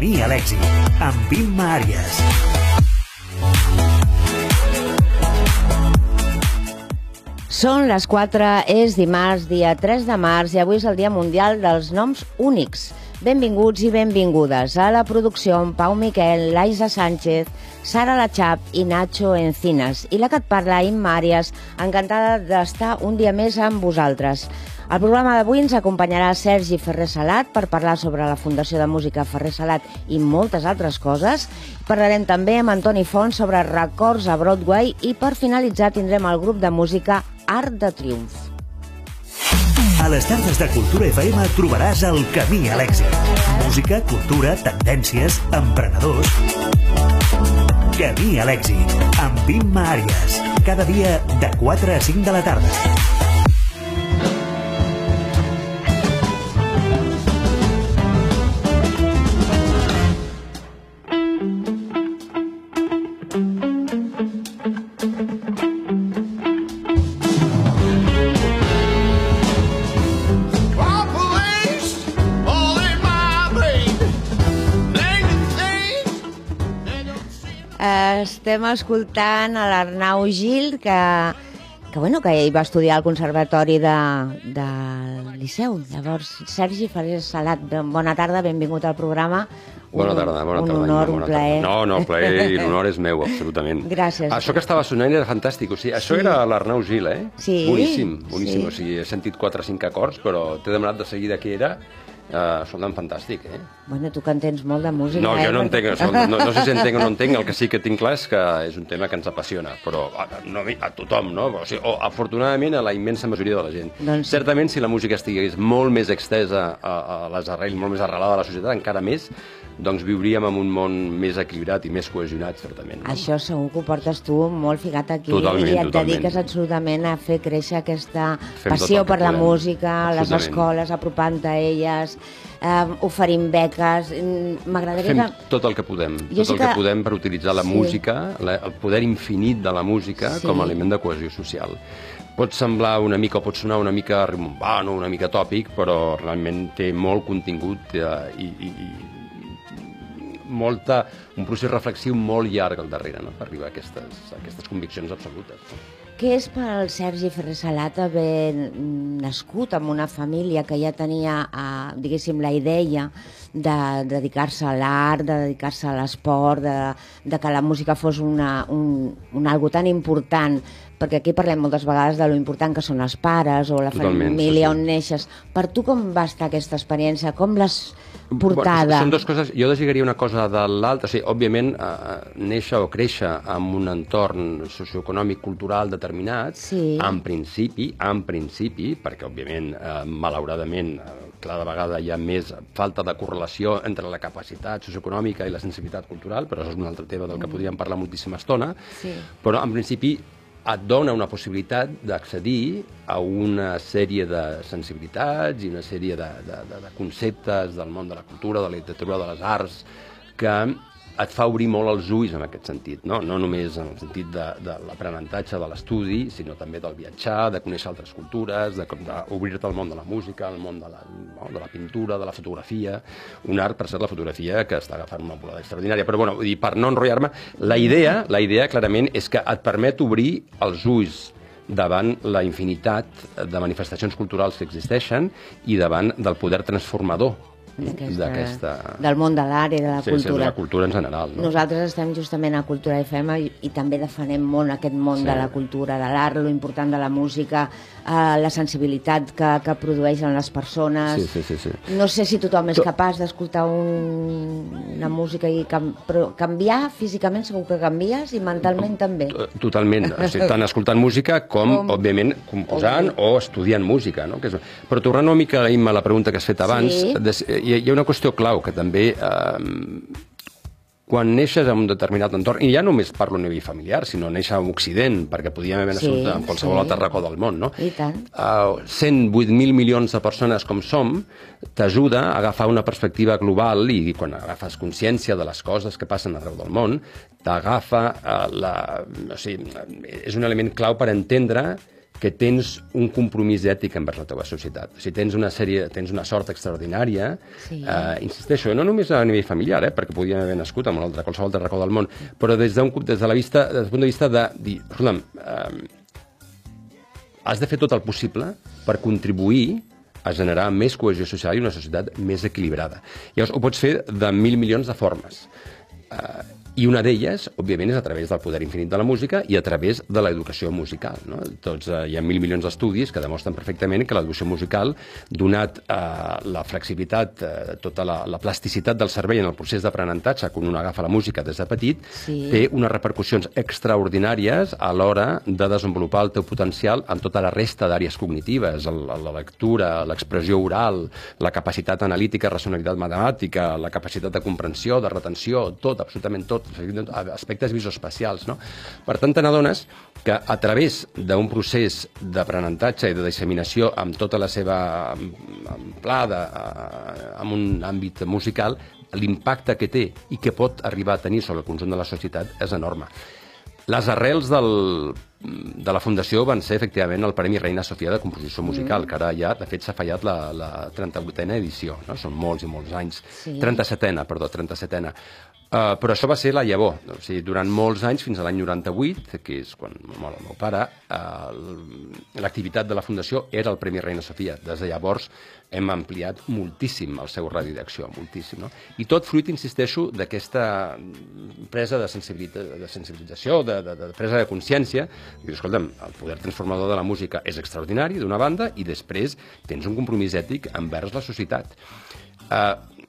Camí a l'èxit, amb Imma Àries. Són les 4, és dimarts, dia 3 de març, i avui és el Dia Mundial dels Noms Únics. Benvinguts i benvingudes a la producció amb Pau Miquel, Laisa Sánchez, Sara Lachap i Nacho Encinas. I la que et parla, Imma Àries, encantada d'estar un dia més amb vosaltres. Al programa d'avui ens acompanyarà Sergi Ferrer Salat per parlar sobre la Fundació de Música Ferrer Salat i moltes altres coses. Parlarem també amb Antoni Font sobre records a Broadway i per finalitzar tindrem el grup de música Art de Triomf. A les tardes de Cultura FM trobaràs el camí a l'èxit. Música, cultura, tendències, emprenedors... Camí a l'èxit, amb Imma Àries. Cada dia de 4 a 5 de la tarda. Estem escoltant a l'Arnau Gil, que, que, bueno, que ell va estudiar al Conservatori de, de Liceu. Llavors, Sergi Ferrer Salat, bona tarda, benvingut al programa. Bona tarda, bona un tarda. honor, bona un plaer. Tarda. No, no, el plaer i l'honor és meu, absolutament. Gràcies. Això que estava sonant era fantàstic. O sigui, això Sí. era l'Arnau Gil, eh? Sí, Boníssim, boníssim. sí. O sigui, he sentit 4 o 5 acords, però t'he demanat de seguida què era. Uh, sonen fantàstic, eh? Bueno, tu que entens molt de música, No, eh? jo no Perquè- entenc això. No, no sé si entenc o no entenc. El que sí que tinc clar és que és un tema que ens apassiona, però a, no, a tothom, no? O, sigui, o afortunadament a la immensa majoria de la gent. Doncs. Certament, si la música estigués molt més extesa a, a les arrels, molt més arrelada a la societat, encara més, doncs viuríem en un món més equilibrat i més cohesionat, certament. No? Això segur que ho portes tu molt ficat aquí Totalment, i et totalment. dediques absolutament a fer créixer aquesta Fem passió per la música, a les escoles, apropant-te a elles, eh, oferint beques... M'agradaria Fem que... tot el que podem, Jo tot el que... que- podem per utilitzar la Sí. música, la, el poder infinit de la música Sí. com a element de cohesió social. Pot semblar una mica, o pot sonar una mica rimbombant o una mica tòpic, però realment té molt contingut eh, i, i, i molta, un procés reflexiu molt llarg al darrere no? per arribar a aquestes, a aquestes conviccions absolutes. Què és per al Sergi Ferrer Salat haver nascut en una família que ja tenia, eh, diguéssim, la idea de dedicar-se a l'art, de dedicar-se a l'esport, de, de que la música fos una, un, un algo tan important, perquè aquí parlem moltes vegades de lo important que són els pares o la Totalment, família sí, sí. on neixes. Per tu com va estar aquesta experiència? Com l'has portada? Bueno, són dues coses, jo deslligaria una cosa de l'altra, o sigui, òbviament, eh, néixer o créixer en un entorn socioeconòmic cultural determinat, Sí. en principi, en principi, perquè òbviament, eh, malauradament, eh, cada vegada hi ha més falta de correlació entre la capacitat socioeconòmica i la sensibilitat cultural, però això és un altre tema del que podríem parlar moltíssima estona, Sí. però en principi et dona una possibilitat d'accedir a una sèrie de sensibilitats i una sèrie de, de, de, de conceptes del món de la cultura, de la literatura, de les arts, que et fa obrir molt els ulls en aquest sentit, no, no només en el sentit de, de l'aprenentatge de l'estudi, sinó també del viatjar, de conèixer altres cultures, d'obrir-te al món de la música, al món de la, no, de la pintura, de la fotografia, un art, per cert, la fotografia, que està agafant una volada extraordinària. Però, bueno, dir, per no enrotllar-me, la idea, la idea clarament és que et permet obrir els ulls davant la infinitat de manifestacions culturals que existeixen i davant del poder transformador. Del món de l'art i de la Sí, sí, de cultura. la cultura en general. No? Nosaltres estem justament a Cultura FM i, i també defenem molt aquest món Sí. de la cultura, de l'art, lo important de la música, eh, la sensibilitat que, que produeixen les persones. Sí, sí, sí, sí. No sé si tothom és To- capaç d'escoltar un, una música i cam, però canviar físicament segur que canvies i mentalment també. To- Totalment, o sigui, tant escoltant música com, Com- òbviament, composant o estudiant música. No? Però tornant una mica Imma, a la pregunta que has fet abans, Sí. Hi, hi ha una qüestió clau que també... Eh, quan neixes en un determinat entorn, i ja només parlo a nivell familiar, sinó néixer a Occident, perquè podíem haver Sí, nascut en qualsevol sí. altre racó del món, no? I tant. Uh, 108.000 milions de persones com som t'ajuda a agafar una perspectiva global i quan agafes consciència de les coses que passen arreu del món, t'agafa uh, la... O sigui, és un element clau per entendre que tens un compromís ètic envers la teva societat. Si tens una sèrie, tens una sort extraordinària, Sí. eh, insisteixo, no només a nivell familiar, eh, perquè podíem haver nascut en un altre, qualsevol altre racó del món, però des, d'un, des de la vista, des del punt de vista de dir, escolta'm, eh, has de fer tot el possible per contribuir a generar més cohesió social i una societat més equilibrada. Llavors, ho pots fer de mil milions de formes. Uh, i una d'elles, òbviament, és a través del poder infinit de la música i a través de l'educació musical. No? Tots, eh, hi ha mil milions d'estudis que demostren perfectament que l'educació musical, donat eh, la flexibilitat, eh, tota la, la plasticitat del cervell en el procés d'aprenentatge, quan un agafa la música des de petit, Sí. té unes repercussions extraordinàries a l'hora de desenvolupar el teu potencial en tota la resta d'àrees cognitives, el, la lectura, l'expressió oral, la capacitat analítica, racionalitat matemàtica, la capacitat de comprensió, de retenció, tot, absolutament tot, aspectes visoespacials. No? Per tant, te n'adones que a través d'un procés d'aprenentatge i de disseminació amb tota la seva amplada, eh, en un àmbit musical, l'impacte que té i que pot arribar a tenir sobre el conjunt de la societat és enorme. Les arrels del, de la Fundació van ser, efectivament, el Premi Reina Sofia de Composició Musical, mm. que ara ja, de fet, s'ha fallat la, la 38a edició, no? són molts i molts anys. Sí. 37a, perdó, 37a. Uh, però això va ser la llavor. O sigui, durant molts anys, fins a l'any 98, que és quan mor el meu pare, uh, l'activitat de la Fundació era el Premi Reina Sofia. Des de llavors hem ampliat moltíssim el seu radi d'acció, moltíssim. No? I tot fruit, insisteixo, d'aquesta presa de, sensibilitat, de sensibilització, de, de, de presa de consciència. Dir, escolta'm, el poder transformador de la música és extraordinari, d'una banda, i després tens un compromís ètic envers la societat. Uh,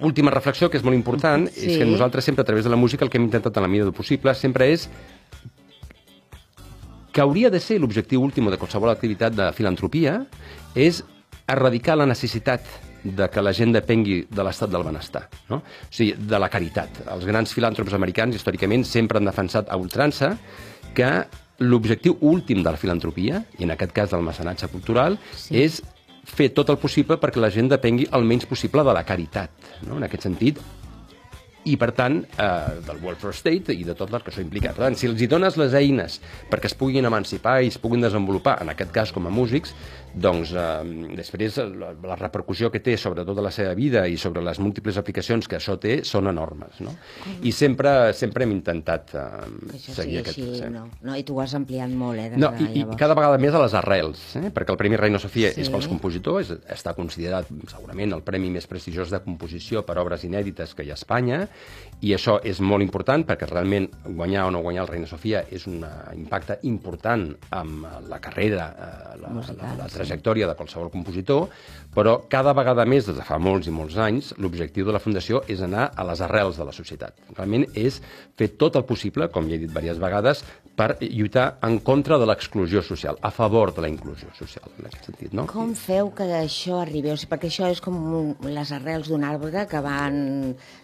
última reflexió, que és molt important, sí. és que nosaltres sempre, a través de la música, el que hem intentat en la mida del possible sempre és que hauria de ser l'objectiu últim de qualsevol activitat de filantropia, és erradicar la necessitat de que la gent depengui de l'estat del benestar, no? o sigui, de la caritat. Els grans filàntrops americans, històricament, sempre han defensat a ultrança que l'objectiu últim de la filantropia, i en aquest cas del mecenatge cultural, sí. és fer tot el possible perquè la gent depengui el menys possible de la caritat. No? En aquest sentit, i, per tant, eh, del welfare state i de tot el que això implica. Per tant, si els hi dones les eines perquè es puguin emancipar i es puguin desenvolupar, en aquest cas com a músics, doncs eh, després la, la repercussió que té sobre tota la seva vida i sobre les múltiples aplicacions que això té són enormes. No? I sempre, sempre hem intentat eh, això seguir aquest... així, sí. no? no? I tu ho has ampliat molt, eh, No, i, i cada vegada més a les arrels, eh? perquè el Premi Reina Sofia Sí. sí. és pels compositors, és, està considerat segurament el premi més prestigiós de composició per obres inèdites que hi ha a Espanya, i això és molt important perquè realment guanyar o no guanyar el Reina Sofia és un eh, impacte important amb eh, la carrera, eh, la, Musical, la, sí. Trajectòria de qualsevol compositor, però cada vegada més, des de fa molts i molts anys, l'objectiu de la Fundació és anar a les arrels de la societat. Realment és fer tot el possible, com ja he dit diverses vegades, per lluitar en contra de l'exclusió social, a favor de la inclusió social, en aquest sentit, no? Com feu que això arribi? O sigui, perquè això és com les arrels d'un arbre que van,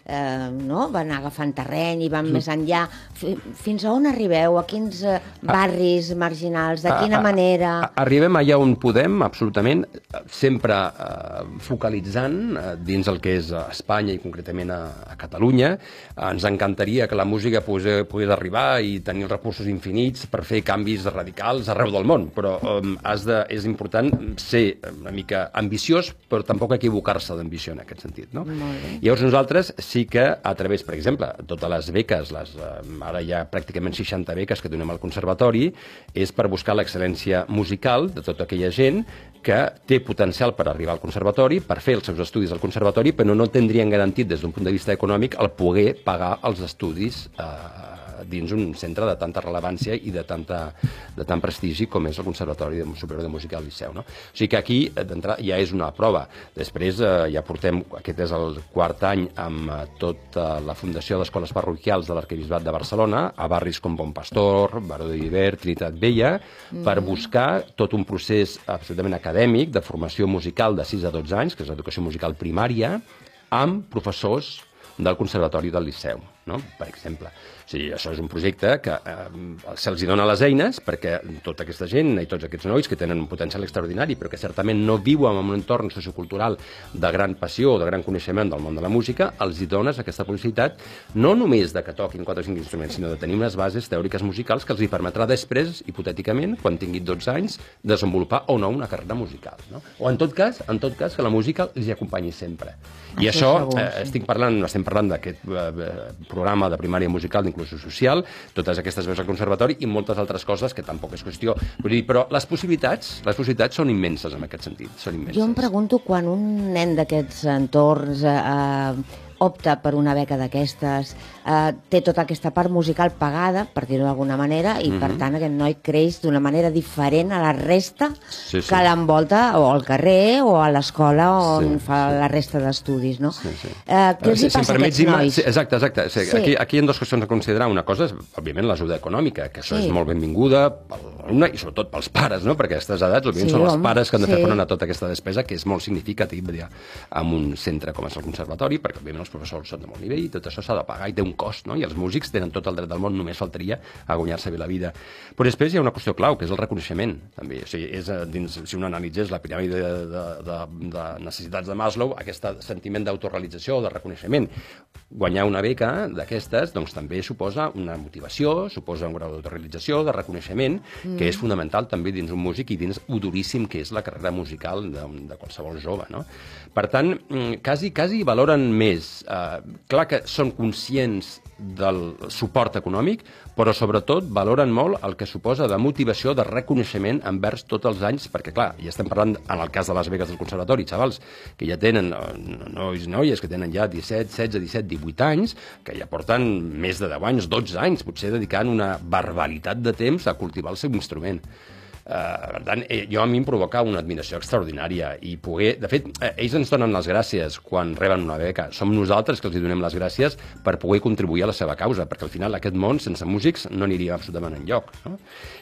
eh, no? van agafant terreny i van més enllà. Fi- Fins a on arribeu? A quins eh, barris marginals? De quina A- a- manera? a- Arribem allà on podem, absolutament, sempre eh, focalitzant eh, dins el que és eh, Espanya i concretament a, a Catalunya. Ens encantaria que la música pogués, pogués arribar i tenir els recursos infinits per fer canvis radicals arreu del món, però eh, has de, és important ser una mica ambiciós, però tampoc equivocar-se d'ambició en aquest sentit. No? Llavors nosaltres sí que a través, per exemple, totes les beques, les, eh, ara hi ha pràcticament 60 beques que donem al conservatori, és per buscar l'excel·lència musical de tota aquella gent que té potencial per arribar al conservatori, per fer els seus estudis al conservatori, però no tindrien garantit des d'un punt de vista econòmic el poder pagar els estudis eh, dins un centre de tanta rellevància i de, tanta, de tant prestigi com és el Conservatori de Superior de Música al Liceu. No? O sigui que aquí eh, d'entrada ja és una prova. Després eh, ja portem, aquest és el quart any amb eh, tota la Fundació d'Escoles Parroquials de l'Arquebisbat de Barcelona, a barris com Bon Pastor, Baró de Viver, Trinitat Vella, per buscar tot un procés absolutament acadèmic de formació musical de 6 a 12 anys, que és l'educació musical primària, amb professors del Conservatori del Liceu. no? per exemple. O sigui, això és un projecte que eh, se'ls dona les eines perquè tota aquesta gent i tots aquests nois que tenen un potencial extraordinari però que certament no viuen en un entorn sociocultural de gran passió o de gran coneixement del món de la música, els hi dones aquesta possibilitat no només de que toquin 4 o 5 instruments, sinó de tenir unes bases teòriques musicals que els hi permetrà després, hipotèticament, quan tinguin 12 anys, desenvolupar o no una carrera musical. No? O en tot cas, en tot cas, que la música els hi acompanyi sempre. I Això això, segur, eh, sí. estic parlant, estem parlant d'aquest eh, programa de primària musical d'inclusió social, totes aquestes veus al conservatori i moltes altres coses que tampoc és qüestió. Vull dir, però les possibilitats, les possibilitats són immenses en aquest sentit, són immenses. Jo em pregunto quan un nen d'aquests entorns eh, eh, opta per una beca d'aquestes, eh, té tota aquesta part musical pagada, per dir-ho d'alguna manera, i Mhm. per tant aquest noi creix d'una manera diferent a la resta Sí, sí. que l'envolta o al carrer o a l'escola on Sí, fa sí. la resta d'estudis, no? Sí, sí. Eh, què els hi Si- passa a aquests nois? Sí, exacte, exacte. Sí, Sí. Aquí, aquí hi ha dues qüestions a considerar. Una cosa és, òbviament, l'ajuda econòmica, que això Sí. és molt benvinguda per l'alumne i sobretot pels pares, no? perquè a aquestes edats, òbviament, Sí, són els pares que han de fer sí. front a tota aquesta despesa, que és molt significativa ja, en un centre com és el conservatori, perquè, òbviament, els professors són de molt nivell i tot això s'ha de pagar i té un cost, no? i els músics tenen tot el dret del món, només faltaria a guanyar-se bé la vida. Però després hi ha una qüestió clau, que és el reconeixement, també. O sigui, és, eh, dins, si un analitzés la piràmide de, de, de, de necessitats de Maslow, aquest sentiment d'autorealització, de reconeixement, guanyar una beca d'aquestes doncs, també suposa una motivació, suposa un grau d'autorealització, de reconeixement, mm. que és fonamental també dins un músic i dins ho duríssim que és la carrera musical de, de qualsevol jove. No? Per tant, mm, quasi, quasi valoren més. Eh, clar que són conscients del suport econòmic, però sobretot valoren molt el que suposa de motivació, de reconeixement envers tots els anys, perquè clar, ja estem parlant en el cas de les beques del conservatori, xavals, que ja tenen eh, nois i noies que tenen ja 17, 16, 17, 18 anys, que ja porten més de 10 anys, 12 anys, potser dedicant una barbaritat de temps a cultivar el seu instrument. Uh, per tant, eh, jo a mi em provoca una admiració extraordinària i poder... De fet, eh, ells ens donen les gràcies quan reben una beca. Som nosaltres que els donem les gràcies per poder contribuir a la seva causa, perquè al final aquest món sense músics no aniria absolutament enlloc. No?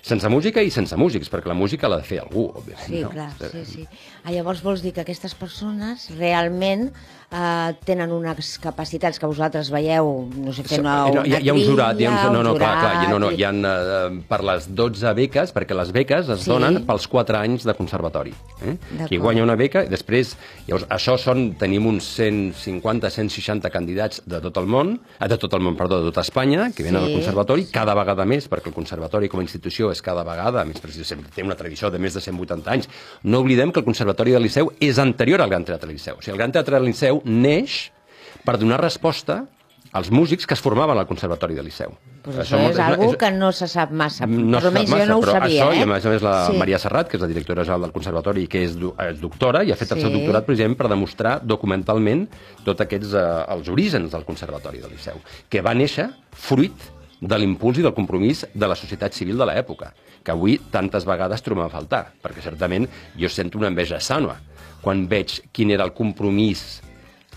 Sense música i sense músics, perquè la música l'ha de fer algú, òbviament. Sí, no? clar, sí, sí. Ah, llavors vols dir que aquestes persones realment eh, tenen unes capacitats que vosaltres veieu, no sé, fent una, no, hi, ha, hi ha un jurat, hi ha un, no, no, clar, clar, ha, no, no, hi ha uh, per les 12 beques, perquè les beques es Sí. donen pels 4 anys de conservatori. Eh? Qui guanya una beca, i després, llavors, això són, tenim uns 150, 160 candidats de tot el món, eh, de tot el món, perdó, de tota Espanya, que venen Sí. al conservatori, cada vegada més, perquè el conservatori com a institució és cada vegada, a més precis, sempre té una tradició de més de 180 anys. No oblidem que el Conservatori del Liceu és anterior al Gran Teatre del Liceu. O sigui, el Gran Teatre del Liceu neix per donar resposta als músics que es formaven al Conservatori del Liceu. Pues això, és algo que no se sap massa, no però almenys massa, jo no ho sabia, això, eh? i a més a més la Sí. Maria Serrat, que és la directora general del Conservatori, que és, és doctora, i ha fet el seu Sí. doctorat precisament per demostrar documentalment tots aquests, eh, els orígens del Conservatori del Liceu, que va néixer fruit de l'impuls i del compromís de la societat civil de l'època, que avui tantes vegades trobem a faltar, perquè certament jo sento una enveja sana quan veig quin era el compromís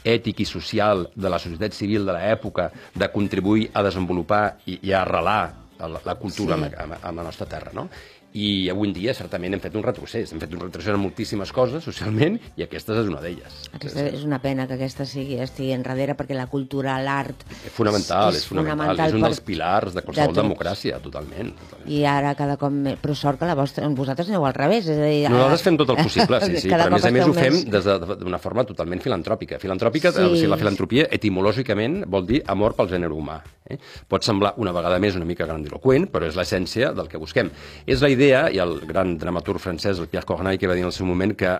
ètic i social de la societat civil de l'època de contribuir a desenvolupar i, i a arrelar la, la cultura Sí. en, la, en la nostra terra, no? I avui en dia, certament, hem fet un retrocés. Hem fet un retrocés en moltíssimes coses, socialment, i aquesta és una d'elles. Aquesta és una pena que aquesta sigui, estigui enrere, perquè la cultura, l'art... És fonamental, és, fonamental. És un dels pilars de qualsevol tots. democràcia, totalment. totalment. I ara cada cop més... Però sort que la vostra, vosaltres aneu al revés. És a dir, Nosaltres fem tot el possible, sí, sí, Cada però a més a més ho fem més- de- d'una forma totalment filantròpica. Filantròpica, Sí. sí. o sigui, la filantropia etimològicament vol dir amor pel gènere humà. Eh? Pot semblar una vegada més una mica grandiloquent, però és l'essència del que busquem. És la idea, i el gran dramaturg francès, el Pierre Corneille, que va dir en el seu moment que eh,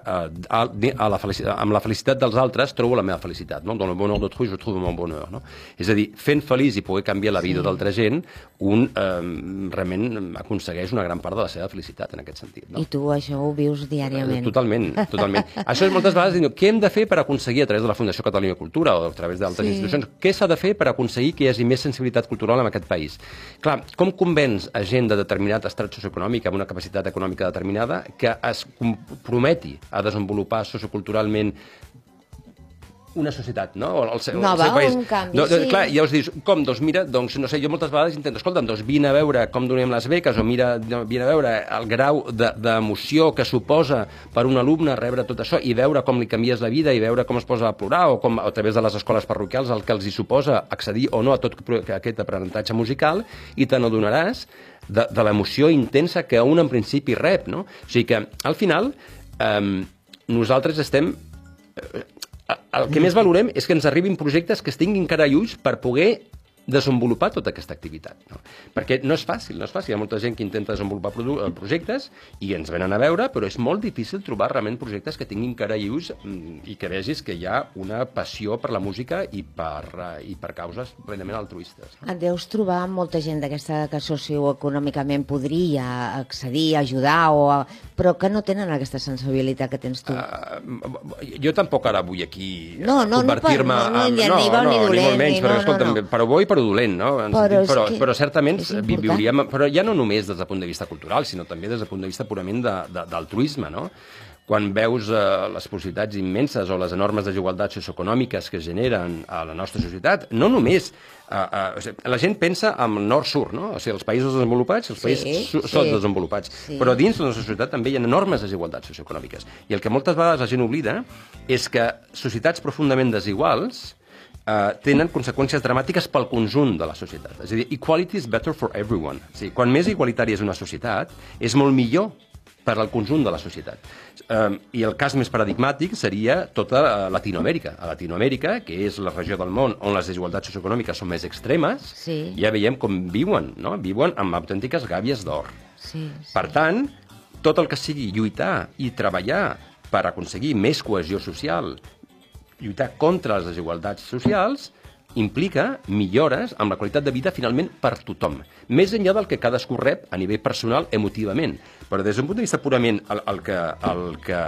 a, a la amb la felicitat dels altres trobo la meva felicitat. No? Dans le bonheur d'autrui, je trouve mon bonheur. No? És a dir, fent feliç i poder canviar la vida sí. d'altra gent, un eh, realment aconsegueix una gran part de la seva felicitat en aquest sentit. No? I tu això ho vius diàriament. Totalment, totalment. Això és moltes vegades dir, què hem de fer per aconseguir a través de la Fundació Catalunya Cultura o a través d'altres sí. institucions, què s'ha de fer per aconseguir que hi hagi més sensibilitat cultural en aquest país? Clar, com convenç a gent de determinat estrat socioeconòmic amb una capacitat econòmica determinada que es comprometi a desenvolupar socioculturalment una societat, no? O el, seu, Nova, el seu país. un canvi, no, sí. Clar, llavors dius, com? Doncs mira, doncs, no sé, jo moltes vegades intento, escolta, doncs vine a veure com donem les beques, o mira, vine a veure el grau de- d'emoció que suposa per un alumne rebre tot això i veure com li canvies la vida i veure com es posa a plorar o com a través de les escoles parroquials el que els hi suposa accedir o no a tot aquest aprenentatge musical i te n'adonaràs de, de l'emoció intensa que un en principi rep, no? O sigui que, al final, eh, nosaltres estem eh, el que més valorem és que ens arribin projectes que es tinguin cara i ulls per poder desenvolupar tota aquesta activitat. No? Perquè no és fàcil, no és fàcil. Hi ha molta gent que intenta desenvolupar eh, projectes i ens venen a veure, però és molt difícil trobar realment projectes que tinguin cara i ulls mm, i que vegis que hi ha una passió per la música i per, eh, i per causes plenament altruistes. Et deus trobar molta gent d'aquesta que socioeconòmicament podria accedir, ajudar, o, però que no tenen aquesta sensibilitat que tens tu. Uh, jo tampoc ara vull aquí No, no, no convertir-me per- no, no, en... ni- ni bo ni dolent, molt menys, ni- perquè, no, no, escolta'm, no. però bo i però dolent, no? En Però sentit, però, que però certament viuríem... Però ja no només des del punt de vista cultural, sinó també des del punt de vista purament de- de- d'altruisme, no? quan veus eh, les possibilitats immenses o les enormes desigualtats socioeconòmiques que generen a la nostra societat, no només... Eh, eh, o sigui, la gent pensa en el nord-sud, no? O sigui, els països desenvolupats els països sí. sí, desenvolupats. Sí. Però dins la nostra societat també hi ha enormes desigualtats socioeconòmiques. I el que moltes vegades la gent oblida és que societats profundament desiguals eh, tenen conseqüències dramàtiques pel conjunt de la societat. És a dir, equality is better for everyone. O sigui, quan més igualitària és una societat, és molt millor per al conjunt de la societat. Um, I el cas més paradigmàtic seria tota uh, Latinoamèrica. A Latinoamèrica, que és la regió del món on les desigualtats socioeconòmiques són més extremes, Sí. ja veiem com viuen, no? Viuen amb autèntiques gàbies d'or. Sí, sí. Per tant, tot el que sigui lluitar i treballar per aconseguir més cohesió social, lluitar contra les desigualtats socials, implica millores amb la qualitat de vida finalment per tothom, més enllà del que cadascú rep a nivell personal emotivament. Però des d'un punt de vista purament el, el que, el que,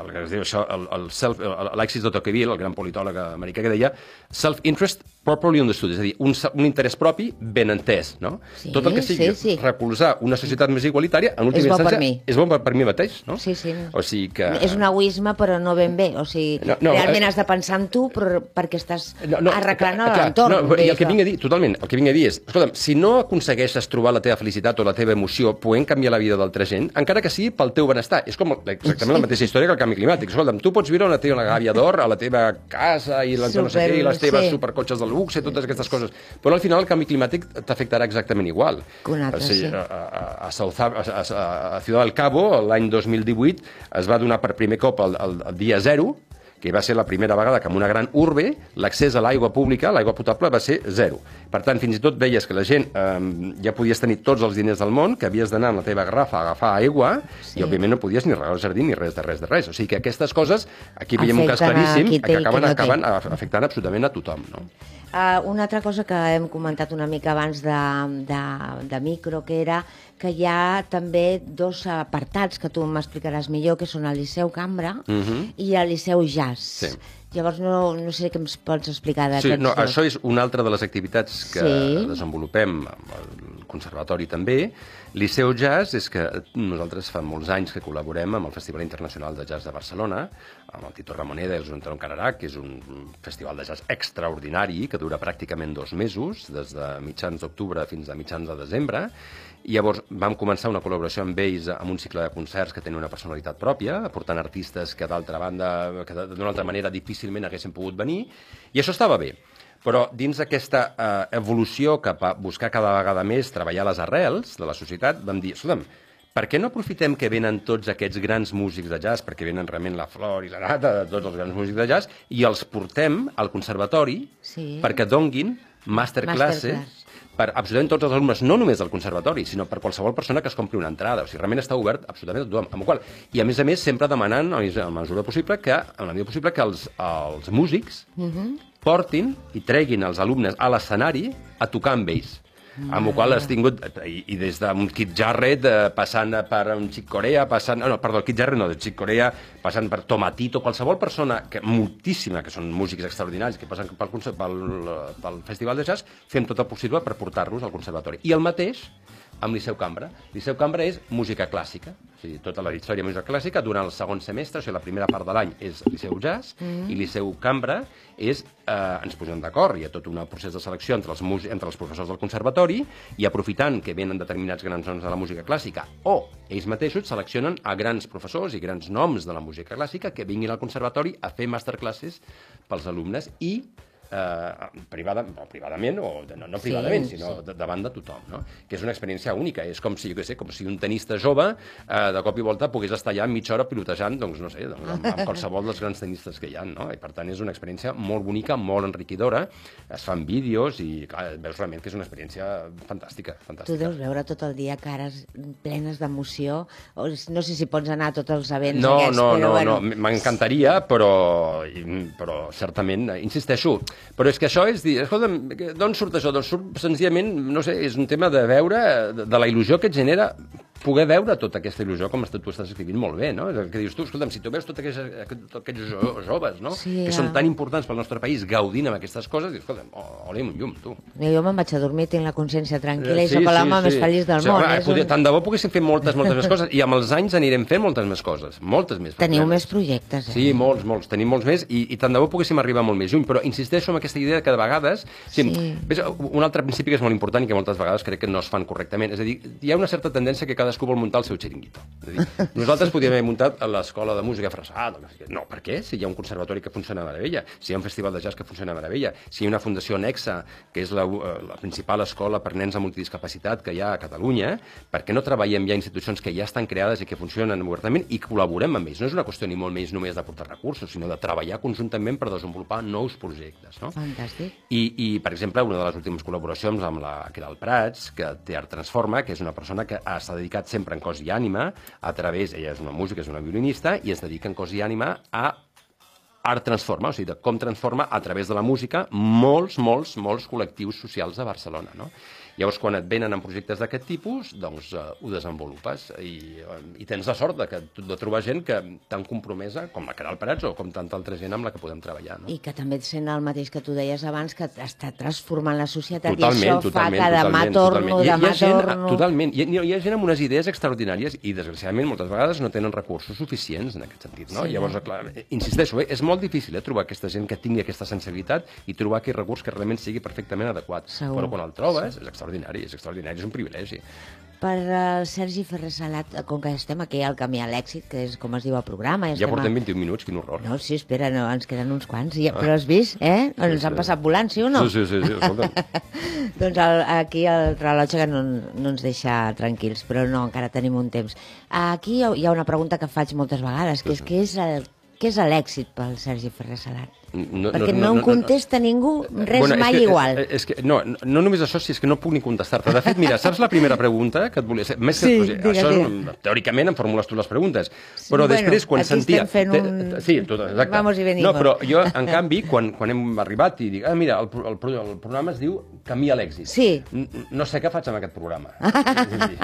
el que es diu això, Alexis de Tocqueville, el gran politòleg americà, que deia self-interest properly understood, és a dir, un, un interès propi ben entès, no? Sí, Tot el que sigui sí, sí. recolzar una societat més igualitària, en última És bo per instància, mi. és bo per, per mi mateix, no? Sí, sí. O sigui que... És un egoisme, però no ben bé. O sigui, No, no, realment eh, has de pensar en tu però perquè estàs No, no, arreglant l'entorn. No, I el que vinc a dir, totalment, el que vinc a dir és, escolta'm, si no aconsegueixes trobar la teva felicitat o la teva emoció podent canviar la vida d'altra gent, encara que sigui pel teu benestar, és com exactament la mateixa història que el canvi climàtic. Escolta'm, tu pots viure una teva gàbia d'or a la teva casa i la no sé Super, què, i les teves sí. supercotxes de luxe, totes aquestes coses, però al final el canvi climàtic t'afectarà exactament igual. Altre, o sigui, sí. a, a, a, South, a, a, a Ciudad del Cabo, l'any 2018, es va donar per primer cop el, el, el dia zero, que va ser la primera vegada que en una gran urbe l'accés a l'aigua pública, l'aigua potable, va ser zero. Per tant, fins i tot veies que la gent eh, ja podies tenir tots els diners del món, que havies d'anar amb la teva garrafa a agafar aigua, Sí. i òbviament no podies ni regar el jardí ni res de res de res. O sigui que aquestes coses, aquí veiem un cas Afecten claríssim, que acaben, no té. acaben afectant absolutament a tothom. No? Uh, una altra cosa que hem comentat una mica abans de, de, de micro, que era que hi ha també dos apartats que tu m'explicaràs millor, que són el Liceu Cambra Mhm. i el Liceu Jazz. Sí. Llavors no, no sé què ens pots explicar Sí, d'aquests no, dos. això és una altra de les activitats que Sí. desenvolupem amb el conservatori també. Liceu Jazz és que nosaltres fa molts anys que col·laborem amb el Festival Internacional de Jazz de Barcelona, amb el Tito Ramoneda i el Juntarón Canarà, que és un festival de jazz extraordinari que dura pràcticament dos mesos, des de mitjans d'octubre fins a mitjans de desembre, llavors vam començar una col·laboració amb ells amb un cicle de concerts que tenen una personalitat pròpia, aportant artistes que d'altra banda, que d'una altra manera difícilment haguessin pogut venir, i això estava bé. Però dins d'aquesta eh, evolució cap a buscar cada vegada més treballar les arrels de la societat, vam dir, escolta'm, per què no aprofitem que venen tots aquests grans músics de jazz, perquè venen realment la flor i la nata de tots els grans músics de jazz, i els portem al conservatori Sí. perquè donguin masterclasses Masterclass. Per absolutament tots els alumnes, no només del conservatori, sinó per qualsevol persona que es compri una entrada. O sigui, realment està obert absolutament a tothom. Amb qual, I a més a més, sempre demanant, a la mesura possible, que, en la mesura possible, que els, els músics portin i treguin els alumnes a l'escenari a tocar amb ells. Amb la qual has tingut, i, i des d'un Kid Jarrett, eh, passant per un Chick Corea, passant, no, perdó, el Kid Jarrett no, de Chick Corea, passant per Tomatito, qualsevol persona, que moltíssima, que són músics extraordinaris, que passen pel, pel, pel Festival de Jazz, fem tot el possible per portar-los al conservatori. I el mateix amb Liceu Cambra. Liceu Cambra és música clàssica, o sigui, tota la història de música clàssica, durant el segon semestre, o sigui, la primera part de l'any és Liceu Jazz, mm. i Liceu Cambra és, eh, ens posem d'acord, hi ha tot un procés de selecció entre els, entre els professors del conservatori, i aprofitant que venen determinats grans noms de la música clàssica, o ells mateixos seleccionen a grans professors i grans noms de la música clàssica que vinguin al conservatori a fer masterclasses pels alumnes i eh, privada, privadament, o no, no privadament, sí, sinó sí. davant de tothom, no? que és una experiència única. És com si, jo què sé, com si un tenista jove eh, de cop i volta pogués estar allà mitja hora pilotejant, doncs no sé, doncs, amb, amb qualsevol dels grans tenistes que hi ha, no? I per tant és una experiència molt bonica, molt enriquidora, es fan vídeos i clar, veus realment que és una experiència fantàstica, fantàstica. Tu deus veure tot el dia cares plenes d'emoció, no sé si pots anar a tots els events no, aquests, no, però no, bueno... no, m'encantaria, però, però certament, insisteixo, però és que això és dir, escolta'm, d'on surt això? Doncs surt senzillament, no sé, és un tema de veure, de, de la il·lusió que et genera poder veure tota aquesta il·lusió com tu estàs escrivint molt bé, no? És el que dius tu, escolta'm, si tu veus tots aquests, aquests joves, no? Sí, que ja. són tan importants pel nostre país gaudint amb aquestes coses, dius, escolta'm, ole un llum, tu. Jo me'n vaig a dormir, tinc la consciència tranquil·la Eh, i sóc l'home més feliç del O sigui, món. home, és poder, un- Tant de bo poguéssim fer moltes, moltes més coses, i amb els anys anirem fent moltes més coses, moltes més. Teniu més projectes, eh? Sí, molts, molts. Tenim molts més i, i tant de bo poguéssim arribar molt més lluny. Però insisteixo en aquesta idea que de vegades... Sí. Sí. Ves, un altre principi que és molt important i que moltes vegades crec que no es fan correctament. És a dir, hi ha una certa tendència que cadascú vol muntar el seu xiringuito. És a dir, nosaltres podríem haver muntat a l'escola de música frassada. No, per què? Si hi ha un conservatori que funciona a meravella, si hi ha un festival de jazz que funciona a meravella, si hi ha una fundació anexa, que és la, eh, la principal escola per nens amb multidiscapacitat que hi ha a Catalunya, per què no treballem ja institucions que ja estan creades i que funcionen obertament i col·laborem amb ells? No és una qüestió ni molt menys només d'aportar recursos, sinó de treballar conjuntament per desenvolupar nous projectes. No? Fantàstic. I, I, per exemple, una de les últimes col·laboracions amb la que era el Prats, que té Art Transforma, que és una persona que ha- s'ha dedicat sempre en cos i ànima, a través, ella és una música, és una violinista, i es dedica en cos i ànima a art transforma, o sigui, de com transforma a través de la música molts, molts, molts col·lectius socials de Barcelona, no? Llavors, quan et venen en projectes d'aquest tipus, doncs uh, ho desenvolupes i, uh, i tens la sort de, que, de trobar gent que tan compromesa com la Caral Prats o com tanta altra gent amb la que podem treballar. No? I que també sent el mateix que tu deies abans, que està transformant la societat Totalment, i això totalment, fa que demà totalment, torno, totalment. Hi, hi demà ha gent, torno... totalment. Hi, hi, hi ha gent amb unes idees extraordinàries i, desgraciadament, moltes vegades no tenen recursos suficients en aquest sentit. No? Sí, Llavors, clar, eh, insisteixo, eh, és molt difícil eh, trobar aquesta gent que tingui aquesta sensibilitat i trobar aquell recurs que realment sigui perfectament adequat. Segur. Però quan el trobes, és extraordinari, és extraordinari, és un privilegi. Per uh, Sergi Ferrer Salat, eh, com que estem aquí al camí a l'èxit, que és com es diu el programa... Ja estem portem a... 21 minuts, quin horror. No, sí, espera, no, ens queden uns quants. Ja, però has vist, eh? Ens sí. han passat volant, sí o no? Sí, sí, sí, sí escolta. doncs el, aquí el rellotge que no, no ens deixa tranquils, però no, encara tenim un temps. Aquí hi ha- una pregunta que faig moltes vegades, que és què és el, què és l'èxit pel Sergi Ferrer Salat? No, Perquè no, em contesta ningú res Bueno, és mai que, igual. És, és que, no, no no només això, si és que no puc ni contestar-te. De fet, mira, saps la primera pregunta que et volia... Més que, Sí, o sigui, digues, això, digues. teòricament, em formules tu les preguntes. Però bueno, després, quan sentia... fent un- te- Sí, tot, exacte. Vamos y venimos. No, però jo, en canvi, quan, quan hem arribat i dic, ah, mira, el, el, el programa es diu Camí a l'èxit. Sí. No sé què faig amb aquest programa. és, a dir,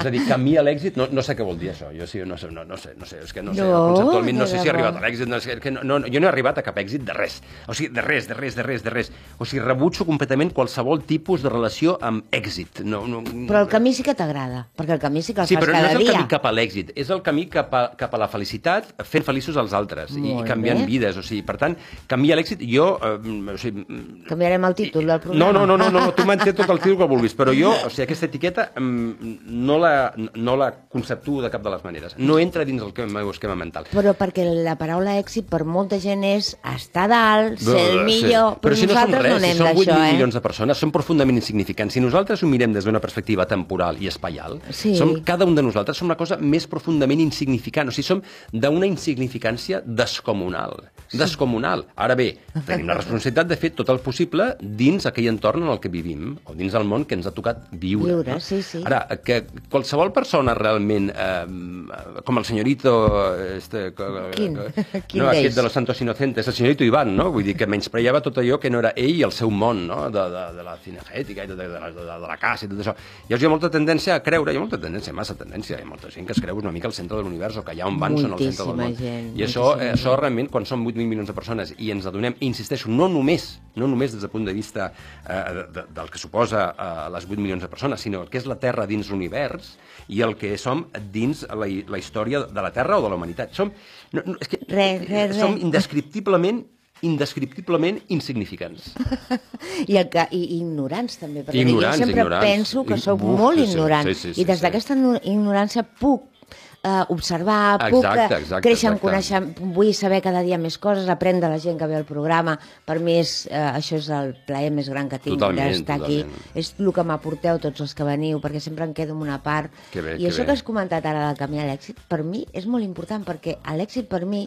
és a dir, camí a l'èxit, no, no sé què vol dir això. Jo sí, no sé, no, no sé, no sé, és que no sé, No, conceptualment no sé si he arribat a l'èxit, no sé, és que no, no, jo no he arribat a cap èxit de res. O sigui, de res, de res, de res, de res. O sigui, rebutjo completament qualsevol tipus de relació amb èxit. No, no, Però el camí sí que t'agrada, perquè el camí sí que el Sí, fas però no cada és el dia. camí cap a l'èxit, és el camí cap a, cap a la felicitat fent feliços als altres Molt i canviant bé. vides. O sigui, per tant, camí a l'èxit, jo... Eh, o sigui, Canviarem el títol del no, programa. no, no, no, no, tu m'entens tot el títol que vulguis, però jo, o sigui, aquesta etiqueta mm, no la, no la conceptuo de cap de les maneres. No entra dins el meu esquema mental. Però perquè la paraula èxit per molta gent és estar dalt, ser el Sí. millor, però, si no som res, no si som 8 d'això, eh? milions de persones, som profundament insignificants. Si nosaltres ho mirem des d'una perspectiva temporal i espaial, Sí. som, cada un de nosaltres som la cosa més profundament insignificant. O sigui, som d'una insignificància descomunal. Descomunal. Ara bé, tenim la responsabilitat de fer tot el possible dins aquell entorn en el que vivim, o dins el món que ens ha tocat viure. Viure, no? sí, sí. Ara, que qualsevol persona realment, eh, com el senyorito... Este, que- Quin? que- Quin no, aquest de los santos inocentes, el senyorito Olivan, no? Vull dir que menyspreava tot allò que no era ell i el seu món, no? De, de, de la cinegètica i de, de, de, de, de la caça i tot això. Llavors hi ha molta tendència a creure, hi ha molta tendència, massa tendència, hi ha molta gent que es creu una mica al centre de l'univers o que allà on van són al centre del món. Gent, I això, eh, això realment, quan som 8.000 milions de persones i ens adonem, i insisteixo, no només, no només des del punt de vista eh, de, de, del que suposa eh, les 8 milions de persones, sinó el que és la Terra dins l'univers i el que som dins la, la història de la Terra o de la humanitat. Som, no, no, és que, Res, res, som res. indescriptiblement indescriptiblement insignificants. I, el que, i, ignorants també, perquè Ignorants, jo sempre ignorants. penso que sóc buf, molt sí, sí, ignorant sí, sí, sí, i des sí. d'aquesta igno- ignorància puc eh, observar, puc Exacte, eh, exacte, créixer en exacte. conèixer, vull saber cada dia més coses, aprendre de la gent que ve al programa. Per mi és, eh, això és el plaer més gran que tinc Totalment, d'estar aquí. És el que m'aporteu tots els que veniu, perquè sempre em quedo amb una part. Que bé, I que això bé. que has comentat ara del camí a l'èxit, per mi és molt important, perquè l'èxit per mi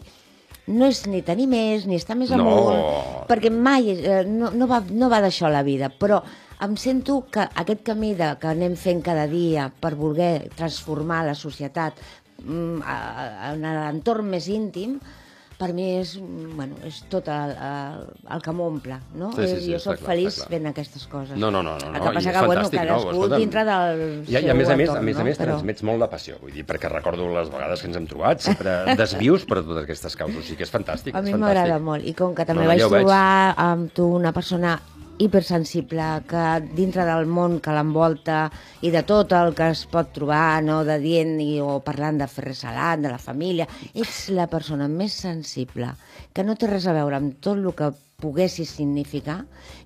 no és ni tenir més, ni estar més No. amunt, perquè mai, eh, no, no, va, no va d'això la vida, però em sento que aquest camí de, que anem fent cada dia per voler transformar la societat mm, a- a- en l'entorn més íntim, per mi és, bueno, és tot el, el, que m'omple, no? Sí, sí, sí, jo sóc clar, feliç clar. fent aquestes coses. No, no, no, no, El no, que passa que, bueno, no? cadascú Escolta'm. dintre del I, i a seu més a més, entorn, a més, a no? més Però- transmets molt la passió, vull dir, perquè recordo les vegades que ens hem trobat, sempre desvius per totes aquestes causes, o sigui que és fantàstic, A mi m'agrada molt. I com que també No, no, vaig ja veig. trobar amb tu una persona hipersensible, que dintre del món que l'envolta i de tot el que es pot trobar, no, de dient i, o parlant de Ferrer Salat, de la família, ets la persona més sensible, que no té res a veure amb tot el que poguessis significar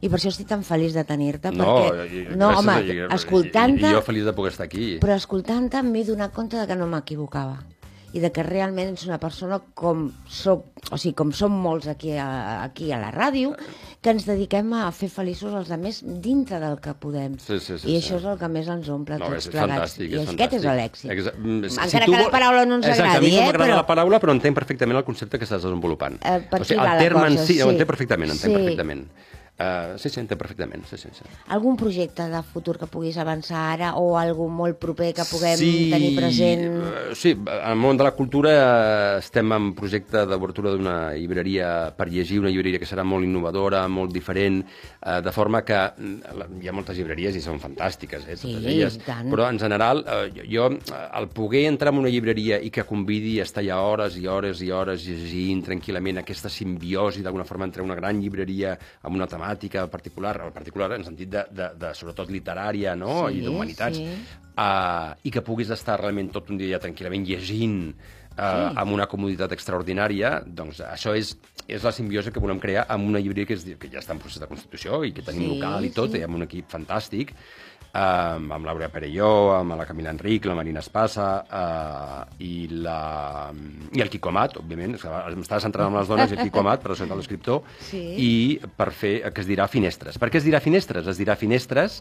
i per això estic tan feliç de tenir-te No, perquè, i- no home, a- i- i- escoltant-te I, jo feliç de poder estar aquí. però escoltant-te m'he donat compte de que no m'equivocava i de que realment ets una persona com soc, o sigui, com som molts aquí a, aquí a la ràdio, que ens dediquem a fer feliços els altres dintre del que podem. Sí, sí, sí, I sí. això és el que més ens omple No, tots és, plegats. fantàstic, I és aquest és l'èxit. Mm, Encara tu que la vol- paraula no ens Exacte, agradi, a mi no eh, m'agrada però- la paraula, però entenc perfectament el concepte que estàs desenvolupant. Eh, per o sigui, el terme en cosa, si, ho sí. entenc perfectament, entenc Sí. perfectament. Uh, sí, sí, entenc perfectament. Sí, sí, sí. Algun projecte de futur que puguis avançar ara o algo molt proper que puguem sí, tenir present? eh, Sí, en el món de la cultura eh, estem en projecte d'obertura d'una llibreria per llegir, una llibreria que serà molt innovadora, molt diferent, eh, de forma que la- hi ha moltes llibreries i són fantàstiques, eh, totes Sí, elles, tant. però en general eh, jo, eh, el poder entrar en una llibreria i que convidi a estar allà hores i hores i hores llegint tranquil·lament aquesta simbiosi d'alguna forma entre una gran llibreria amb una temàtica particular, o particular en sentit de, de, de sobretot literària no? Sí, i d'humanitats, sí. uh, i que puguis estar realment tot un dia tranquil·lament llegint uh, Sí. amb una comoditat extraordinària, doncs això és, és la simbiosi que volem crear amb una llibreria que, és, que ja està en procés de constitució i que tenim Sí, local i tot, sí. i amb un equip fantàstic, um, amb l'Aurea Perelló, amb la Camila Enric, la Marina Espassa uh, i, la, i el Quico Amat, òbviament, és que em estava centrant en les dones i el Quico Amat, per presentar l'escriptor, Sí. i per fer, que es dirà Finestres. Per què es dirà Finestres? Es dirà Finestres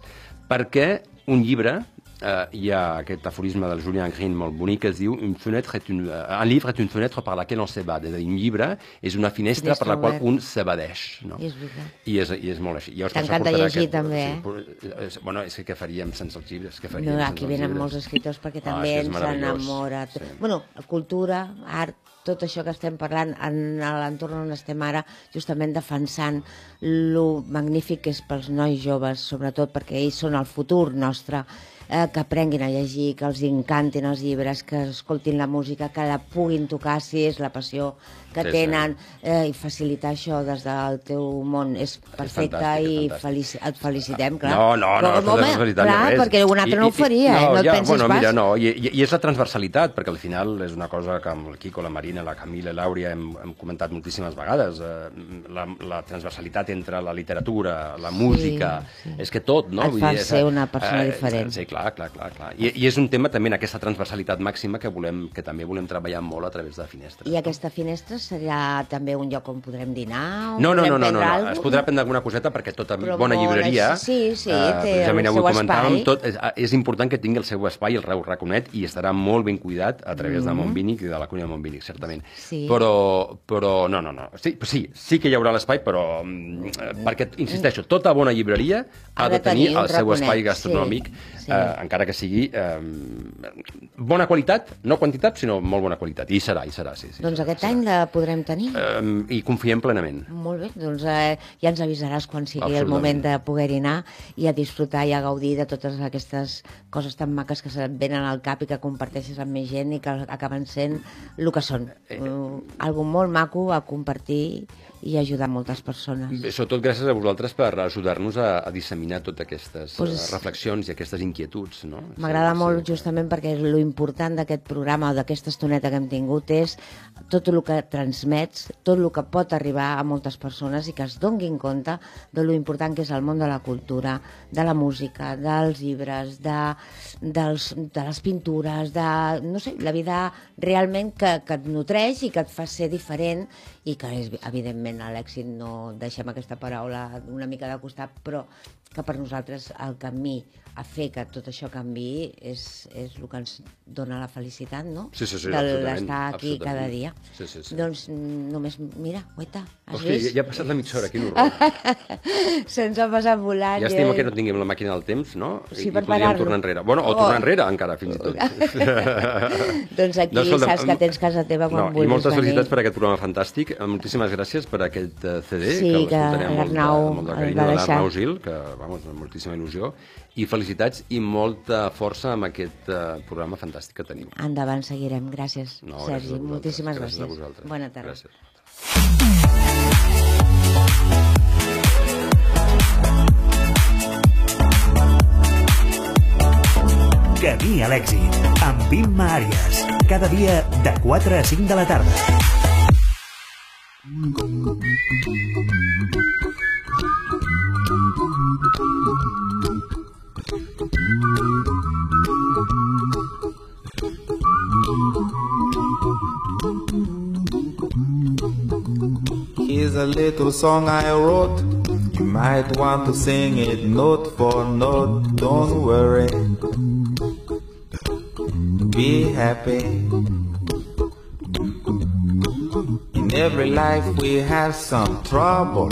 perquè un llibre, eh, hi ha aquest aforisme del Julien Green molt bonic que es diu une fenêtre est une, eh, un livre est une fenêtre par laquelle on s'évade. És a dir, un llibre és una finestra, Finestra per la qual un s'evadeix. No? I és veritat. I és, I és molt així. Llavors, per això T'encanta portarà llegir, també, eh? Sí, és, bueno, és que què faríem sense els llibres? Què faríem No, sense aquí els venen llibres? molts escriptors perquè Ah, també és que és ens meravellós. enamora. Sí. Bueno, cultura, art, tot això que estem parlant en l'entorn on estem ara, justament defensant lo magnífic que és pels nois joves, sobretot perquè ells són el futur nostre, eh, que aprenguin a llegir, que els encantin els llibres, que escoltin la música, que la puguin tocar si és la passió que Sí, sí. tenen, eh, i facilitar això des del teu món és perfecte és i felici et felicitem, clar. No, no, no, Però, no, és veritat, clar, res. perquè un altre no ho faria, eh? no et ja, pensis bueno, pas. Mira, no, i, i, i és la transversalitat, perquè al final és una cosa que amb el Quico, la Marina, la Camila i l'Àurea hem, hem comentat moltíssimes vegades. Eh, la, la transversalitat entre la literatura, la música, sí. és que tot, no? Et fa és, ser una persona eh, diferent. Sí, clar, clar, clar. clar. I, I és un tema també en aquesta transversalitat màxima que, volem, que també volem treballar molt a través de finestres. I aquesta finestra serà també un lloc on podrem dinar? On No, no, no, no, no, no. es podrà prendre alguna coseta perquè tota Però bona llibreria... així, sí, sí, eh, té precisament el avui seu comentàvem espai. tot, és, és important que tingui el seu espai, el Reu Raconet, i estarà molt ben cuidat a través de Montbínic i de la cuina de Montbínic, certament. Sí. Però, però, no, no, no. Sí, sí, sí que hi haurà l'espai, però... mm, eh, Perquè, insisteixo, tota bona llibreria ha, Ha de tenir tenir el seu raconet, espai gastronòmic sí, sí. eh, encara que sigui eh, bona qualitat, no quantitat, sinó molt bona qualitat. I serà, i serà, sí. sí doncs serà, aquest serà. any la podrem tenir. Eh, I confiem plenament. Molt bé, doncs eh, ja ens avisaràs quan sigui el moment de poder-hi anar i a disfrutar i a gaudir de totes aquestes coses tan maques que se't venen al cap i que comparteixes amb més gent i que acaben sent el que són. Uh, algo molt maco a compartir i ajudar moltes persones. Bé, sobretot gràcies a vosaltres per ajudar-nos a, a disseminar totes aquestes Pues- pues... reflexions i aquestes inquietuds. No? M'agrada Sí, molt sí. justament perquè lo important d'aquest programa o d'aquesta estoneta que hem tingut és tot el que transmets, tot el que pot arribar a moltes persones i que es donguin compte de lo important que és el món de la cultura, de la música, dels llibres, de, dels, de les pintures, de, no sé, la vida realment que, que et nutreix i que et fa ser diferent i que és, evidentment a l'èxit no deixem aquesta paraula una mica de costat, però que per nosaltres el camí a fer que tot això canvi és, és el que ens dona la felicitat, no? Sí, sí, sí, de absolutament, l'estar aquí cada dia. Sí, sí, sí. Doncs mm, només, mira, guaita, has Hosti, ja, vist? ja ha passat la mitja hora, quin horror. Se'ns ha passat volant. Llàstima jo- que no tinguem la màquina del temps, no? Sí, I, per i podríem tornar enrere. Bueno, o Oh. tornar enrere, encara, fins i tot. Doncs aquí saps que tens casa teva quan no, vulguis I moltes venir. felicitats per aquest programa fantàstic. Eh, Moltíssimes gràcies per aquest eh, CD, Sí, que que l'escoltarem amb, molt de- molt de carinyo de l'Arnau Gil, que, vamos, amb moltíssima il·lusió. I felicitats i molta força amb aquest eh, programa fantàstic que teniu. Endavant, seguirem. Gràcies, No, gràcies a Sergi. vosaltres. Moltíssimes gràcies. gràcies. a vosaltres. Bona tarda. Gràcies. Camí a l'èxit, amb Imma Àries. Cada dia de 4 a 5 de la tarda. Here's a little song I wrote. You might want to sing it note for note. Don't worry. Be happy. In every life we have some trouble.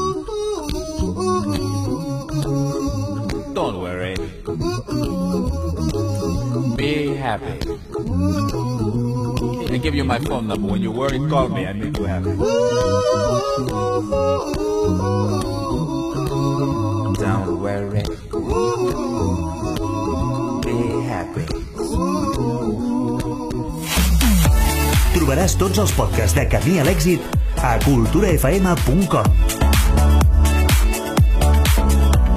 Don't worry. Be happy. I give you my phone number. When you worry, call me. I make you happy. Don't worry. Be happy. Trobaràs tots els podcasts de Camí a l'èxit a culturafm.com.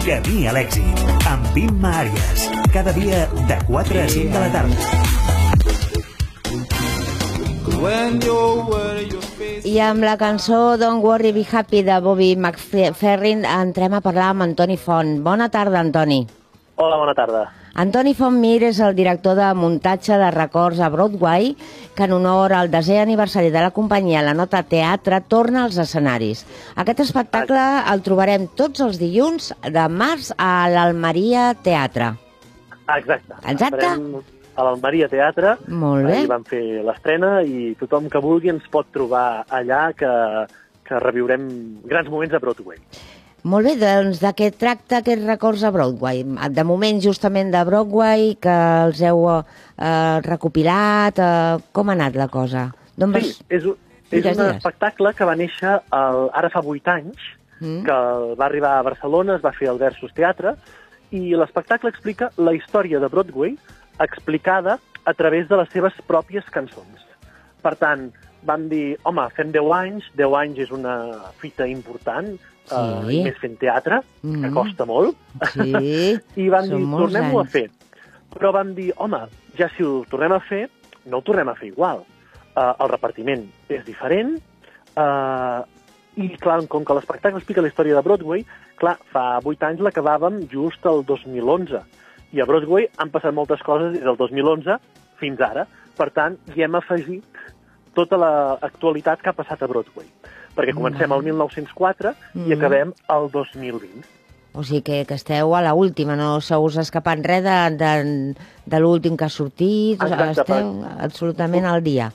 Camí a l'èxit, amb Imma Àries. Cada dia de 4 a 5 de la tarda. I amb la cançó Don't Worry Be Happy de Bobby McFerrin entrem a parlar amb Antoni Font. Bona tarda, Antoni. Hola, bona tarda. Antoni Fontmir és el director de muntatge de records a Broadway, que en honor al desè aniversari de la companyia La Nota Teatre torna als escenaris. Aquest espectacle el trobarem tots els dilluns de març a l'Almeria Teatre. Exacte. Exacte. A l'Almeria Teatre. Molt bé. Ahir vam fer l'estrena i tothom que vulgui ens pot trobar allà que, que reviurem grans moments a Broadway. Molt bé, doncs de què tracta aquests records a Broadway? De moment justament de Broadway, que els heu eh, recopilat, eh, com ha anat la cosa? D'on Sí, vas... és, un- És Digues, un digues. espectacle que va néixer el, ara fa 8 anys, Mm. que va arribar a Barcelona, es va fer al Versus Teatre, i l'espectacle explica la història de Broadway explicada a través de les seves pròpies cançons. Per tant, vam dir, home, fem 10 anys, 10 anys és una fita important, Sí. eh, i més fent teatre, que Mm. costa molt, Sí, i vam són dir, tornem-ho a fer. Però vam dir, home, ja si ho tornem a fer, no ho tornem a fer igual. Uh, el repartiment és diferent, uh, i clar, com que l'espectacle explica la història de Broadway, clar, fa 8 anys l'acabàvem just el 2011. I a Broadway han passat moltes coses des del 2011 fins ara. Per tant, hi hem afegit tota l'actualitat que ha passat a Broadway. Perquè comencem al 1904 i Mm. acabem al 2020. O sigui que, que esteu a la última, no se us escapat res de, de, de l'últim que ha sortit, Exacte, esteu absolutament al dia.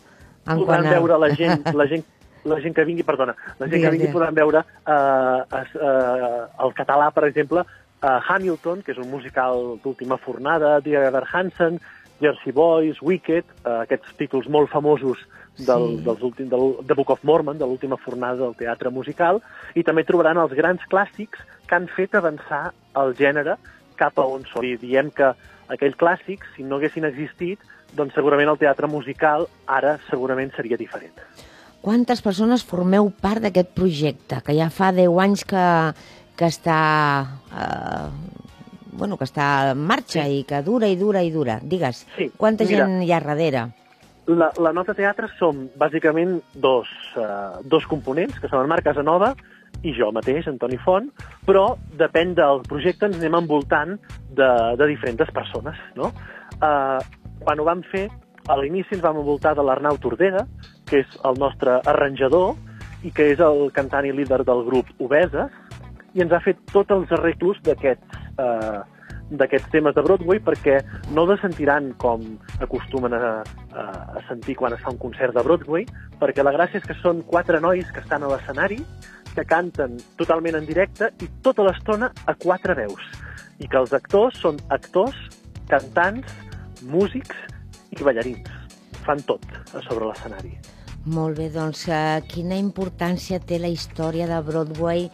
En podran quant a- veure la gent, la gent la gent que vingui, perdona, la gent Digues, que vingui digues. podran veure eh, es, eh, el català, per exemple, eh, Hamilton, que és un musical d'última fornada, Dear Ever Hansen, Jersey Boys, Wicked, eh, aquests títols molt famosos del, Sí. dels últim, del The Book of Mormon, de l'última fornada del teatre musical, i també trobaran els grans clàssics que han fet avançar el gènere cap a on són. I diem que aquells clàssics, si no haguessin existit, doncs segurament el teatre musical ara segurament seria diferent. Quantes persones formeu part d'aquest projecte, que ja fa 10 anys que, que està... Eh, bueno, que està en marxa Sí. i que dura i dura i dura. Digues, Sí, quanta mira. gent hi ha darrere? La, la nota teatre som bàsicament dos, uh, dos components, que són el Marc Casanova i jo mateix, Antoni Font, però depèn del projecte ens anem envoltant de, de diferents persones. No? Uh, quan ho vam fer, a l'inici ens vam envoltar de l'Arnau Tordera, que és el nostre arranjador i que és el cantant i líder del grup Obeses, i ens ha fet tots els arreglos d'aquests eh, d'aquests temes de Broadway perquè no els sentiran com acostumen a, a, a sentir quan es fa un concert de Broadway, perquè la gràcia és que són quatre nois que estan a l'escenari, que canten totalment en directe i tota l'estona a quatre veus. I que els actors són actors, cantants, músics i ballarins. Fan tot a sobre l'escenari. Molt bé, doncs eh, quina importància té la història de Broadway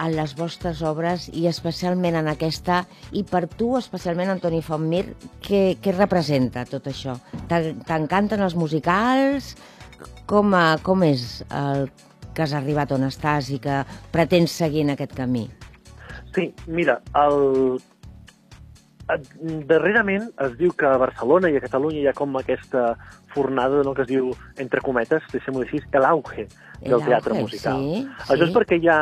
en les vostres obres i especialment en aquesta, i per tu especialment, Antoni Fontmir, què, què representa tot això? T'en- T'encanten els musicals? Com, eh, com és el que has arribat on estàs i que pretens seguir en aquest camí? Sí, mira, el... darrerament es diu que a Barcelona i a Catalunya hi ha com aquesta fornada no, que es diu, entre cometes, deixem-ho així, l'auge El del teatre musical. sí, Això sí. és perquè hi ha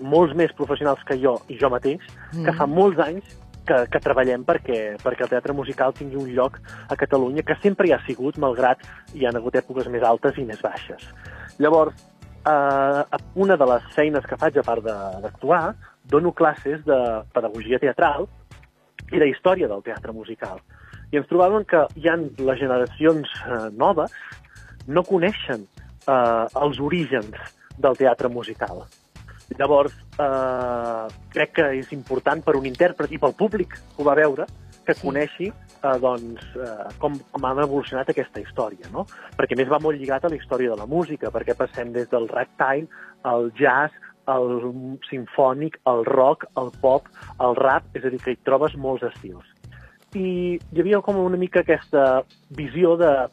molts més professionals que jo i jo mateix, que Mm. fa molts anys que, que treballem perquè, perquè el teatre musical tingui un lloc a Catalunya que sempre hi ha sigut, malgrat hi han hagut èpoques més altes i més baixes. Llavors, eh, una de les feines que faig, a part d'actuar, dono classes de pedagogia teatral i de història del teatre musical. I ens trobàvem que hi ha les generacions eh, noves no coneixen eh, els orígens del teatre musical. Llavors, eh, crec que és important per un intèrpret i pel públic que ho va veure que Sí. coneixi eh, doncs, eh, com, com ha evolucionat aquesta història, no? Perquè més va molt lligat a la història de la música, perquè passem des del ragtime, al jazz, al sinfònic, al rock, al pop, al rap, és a dir, que hi trobes molts estils. I hi havia com una mica aquesta visió de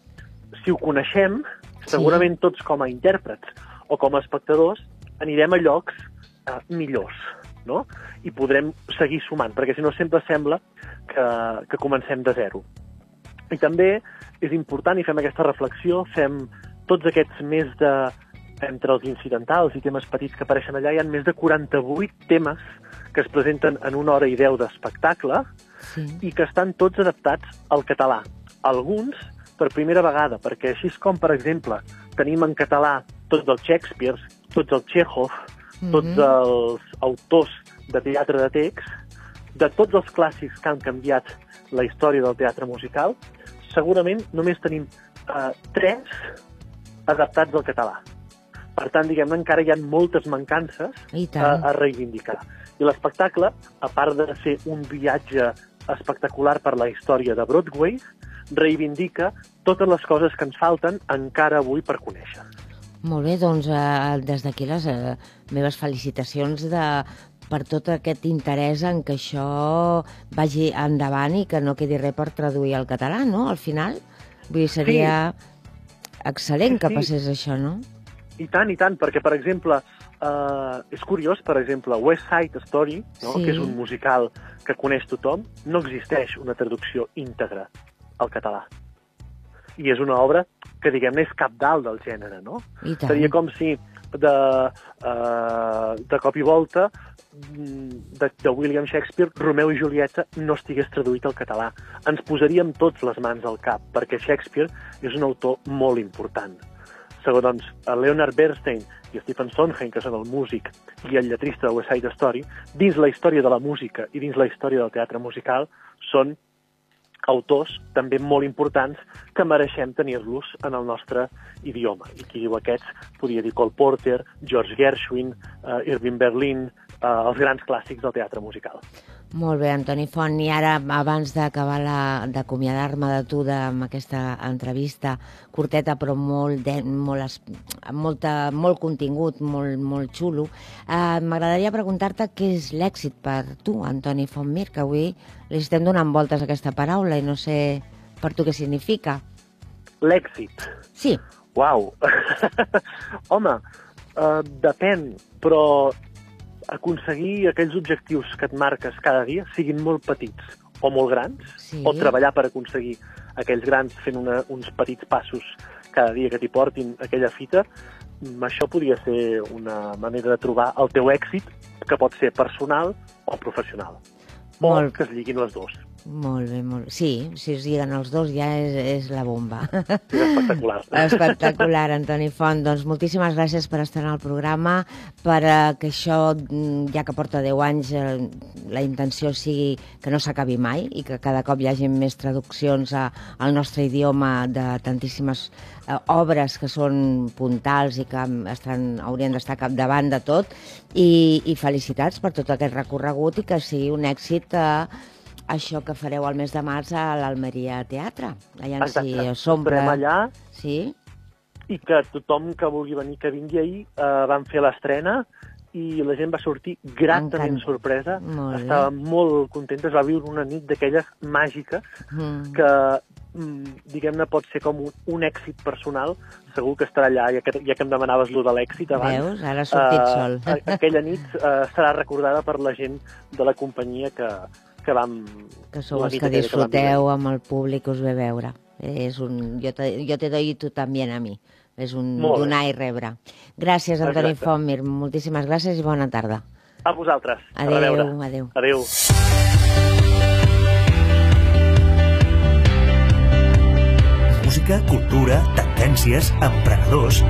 si ho coneixem, segurament tots com a intèrprets o com a espectadors anirem a llocs eh, millors, no? I podrem seguir sumant, perquè si no sempre sembla que, que comencem de zero. I també és important, i fem aquesta reflexió, fem tots aquests més de entre els incidentals i temes petits que apareixen allà, hi ha més de 48 temes que es presenten en una hora i deu d'espectacle Sí. i que estan tots adaptats al català. Alguns per primera vegada, perquè així com, per exemple, tenim en català tots els Shakespeare, tots els Chekhov, tots Mhm. els autors de teatre de text, de tots els clàssics que han canviat la història del teatre musical, segurament només tenim eh, tres adaptats al català. Per tant, diguem-ne, encara hi ha moltes mancances I a, a reivindicar. I l'espectacle, a part de ser un viatge espectacular per la història de Broadway, reivindica totes les coses que ens falten encara avui per conèixer. Molt bé, doncs eh, des d'aquí les eh, meves felicitacions de, per tot aquest interès en que això vagi endavant i que no quedi res per traduir al català, no?, al final. Vull dir, seria excel·lent Sí, que sí. passés això, no? I tant, i tant, perquè, per exemple, eh, és curiós, per exemple, West Side Story, no? Sí. que és un musical que coneix tothom, no existeix una traducció íntegra al català. I és una obra que, diguem-ne, és cap dalt del gènere, no? Seria com si de, uh, de cop i volta mm, de, de William Shakespeare, Romeu i Julieta no estigués traduït al català. Ens posaríem tots les mans al cap, perquè Shakespeare és un autor molt important. Segons doncs, Leonard Bernstein i Stephen Sondheim, que són el músic i el lletrista de West Side Story, dins la història de la música i dins la història del teatre musical, són autors també molt importants que mereixem tenir-los en el nostre idioma. I qui diu aquests podria dir Cole Porter, George Gershwin, uh, Irving Berlin, uh, els grans clàssics del teatre musical. Molt bé, Antoni Font. I ara, abans d'acabar la- d'acomiadar-me de tu de, amb aquesta entrevista curteta però molt, de, molt, molta, molt contingut, molt, molt xulo, eh, m'agradaria preguntar-te què és l'èxit per tu, Antoni Fontmir, que avui li estem donant voltes a aquesta paraula i no sé per tu què significa. L'èxit. Sí, Uau! Home, uh, depèn, però aconseguir aquells objectius que et marques cada dia, siguin molt petits o molt grans, Sí. o treballar per aconseguir aquells grans fent una, uns petits passos cada dia que t'hi portin aquella fita, mm, això podria ser una manera de trobar el teu èxit, que pot ser personal o professional. O Molt. que es lliguin les dues. Molt bé, molt... Sí, si es lliguen els dos ja és, és la bomba. És espectacular. Espectacular, Antoni Font. Doncs moltíssimes gràcies per estar en el programa, per eh, que això, mm, ja que porta 10 anys, eh, la intenció sigui que no s'acabi mai i que cada cop hi hagi més traduccions a, al nostre idioma de tantíssimes eh, obres que són puntals i que estan, haurien d'estar capdavant de tot. I, I felicitats per tot aquest recorregut i que sigui un èxit eh, això que fareu al mes de març a l'Almeria Teatre. Allà si Exacte. s'omple... Estarem allà Sí? i que tothom que vulgui venir, que vingui ahir, eh, van fer l'estrena i la gent va sortir gratament Encant- sorpresa. Molt bé. Estava molt contenta, es va viure una nit d'aquelles màgiques Mm. que, mm, diguem-ne, pot ser com un, un èxit personal. Segur que estarà allà, ja que, ja que em demanaves lo de l'èxit abans. Veus? Ara ha sortit eh, sol. Aquella nit eh, serà recordada per la gent de la companyia que, que vam... Que sou els que disfruteu amb el públic que us ve veure. És un, jo, te, jo te doy tu també a mi. És un Molt bé. donar i rebre. Gràcies, Antoni Exacte. Fontmir. Moltíssimes gràcies i bona tarda. A vosaltres. a Adéu, reveure. adéu. Adéu. Música, cultura, tendències, emprenedors...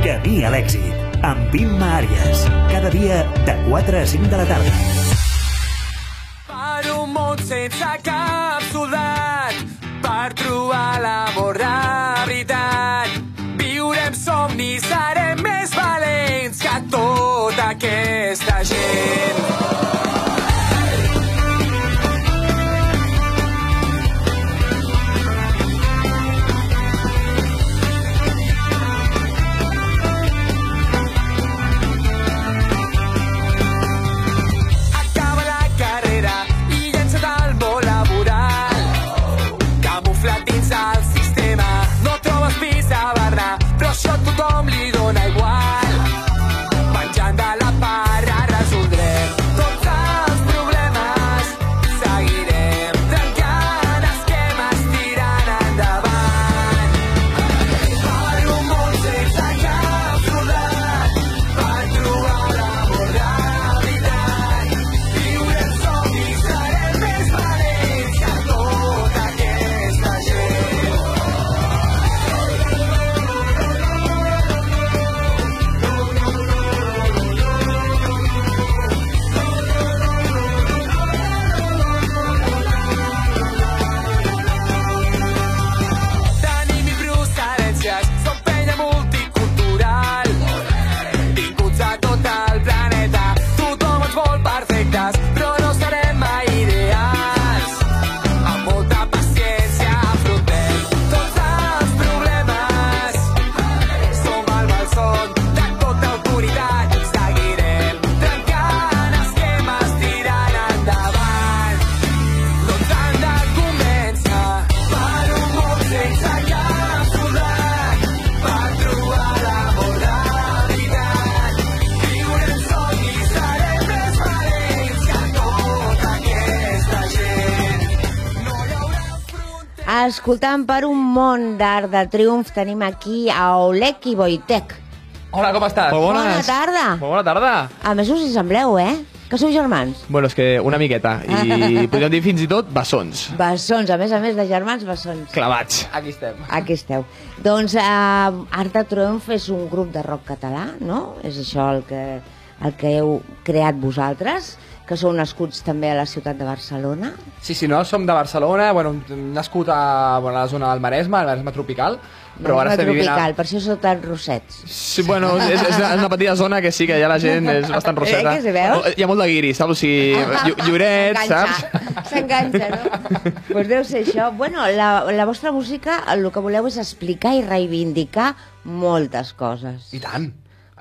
Camí a l'èxit, amb Imma Àries. Cada dia de 4 a 5 de la tarda. Escoltant per un món d'art de triomf, tenim aquí a Oleg i Wojtek. Hola, com estàs? Molt Bona bones. tarda. Molt bona tarda. A més, us hi sembleu, eh? Que sou germans. Bueno, és que una miqueta. I podríem dir fins i tot bessons. Bessons, a més a més de germans, bessons. Clavats. Aquí estem. Aquí esteu. Doncs eh, Art de Triomf és un grup de rock català, no? És això el que, el que heu creat vosaltres, que sou nascuts també a la ciutat de Barcelona. Sí, sí, no, som de Barcelona, bueno, nascut a, bueno, a la zona del Maresme, al Maresme tropical, però ara estem vivint tropical, a... per això sou tan rossets. Sí, bueno, és, és una petita zona que sí que ja la gent és bastant rosseta. Eh, que si veus? Hi ha molt de guiri, saps? O sigui, llo- lloret, saps? S'enganxa, no? Doncs pues deu ser això. Bueno, la, la vostra música el que voleu és explicar i reivindicar moltes coses. I tant.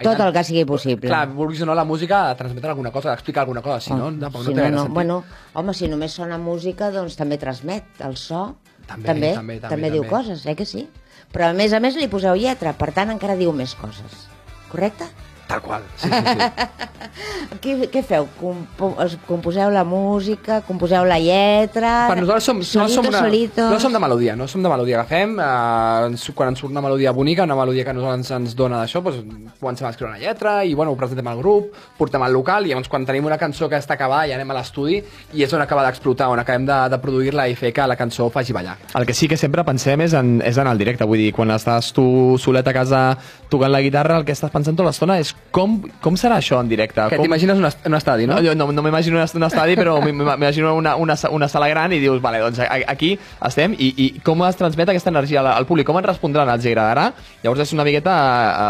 Tot tant. el que sigui possible. Clar, vulguis o no, la música transmet alguna cosa, explica alguna cosa, si no, Oh, tampoc si no té gaire no, sentit. bueno, home, si només sona música, doncs també transmet el so. També, també, també, també, també diu també. coses, eh que sí? Però a més a més li poseu lletra, per tant encara diu més coses. Correcte? Tal qual, sí, sí, sí. Què, què feu? Compo es- composeu la música, composeu la lletra... Per nosaltres som, solitos, no som, una, solitos... no som de melodia, no som de melodia. Agafem, eh, ens- quan ens surt una melodia bonica, una melodia que a nosaltres ens dona d'això, doncs, comencem a escriure una lletra i bueno, ho presentem al grup, portem al local i llavors quan tenim una cançó que està acabada ja anem a l'estudi i és on acaba d'explotar, on acabem de, de produir-la i fer que la cançó faci ballar. El que sí que sempre pensem és en, és en el directe, vull dir, quan estàs tu solet a casa tocant la guitarra, el que estàs pensant tota l'estona és com, com serà això en directe? Que com... t'imagines un, est un estadi, no? No, jo no, no m'imagino un, est- un estadi, però m'imagino una, una, una sala gran i dius, vale, doncs aquí estem i, i com es transmet aquesta energia al, al públic, com ens respondran, els agradarà? Llavors és una miqueta,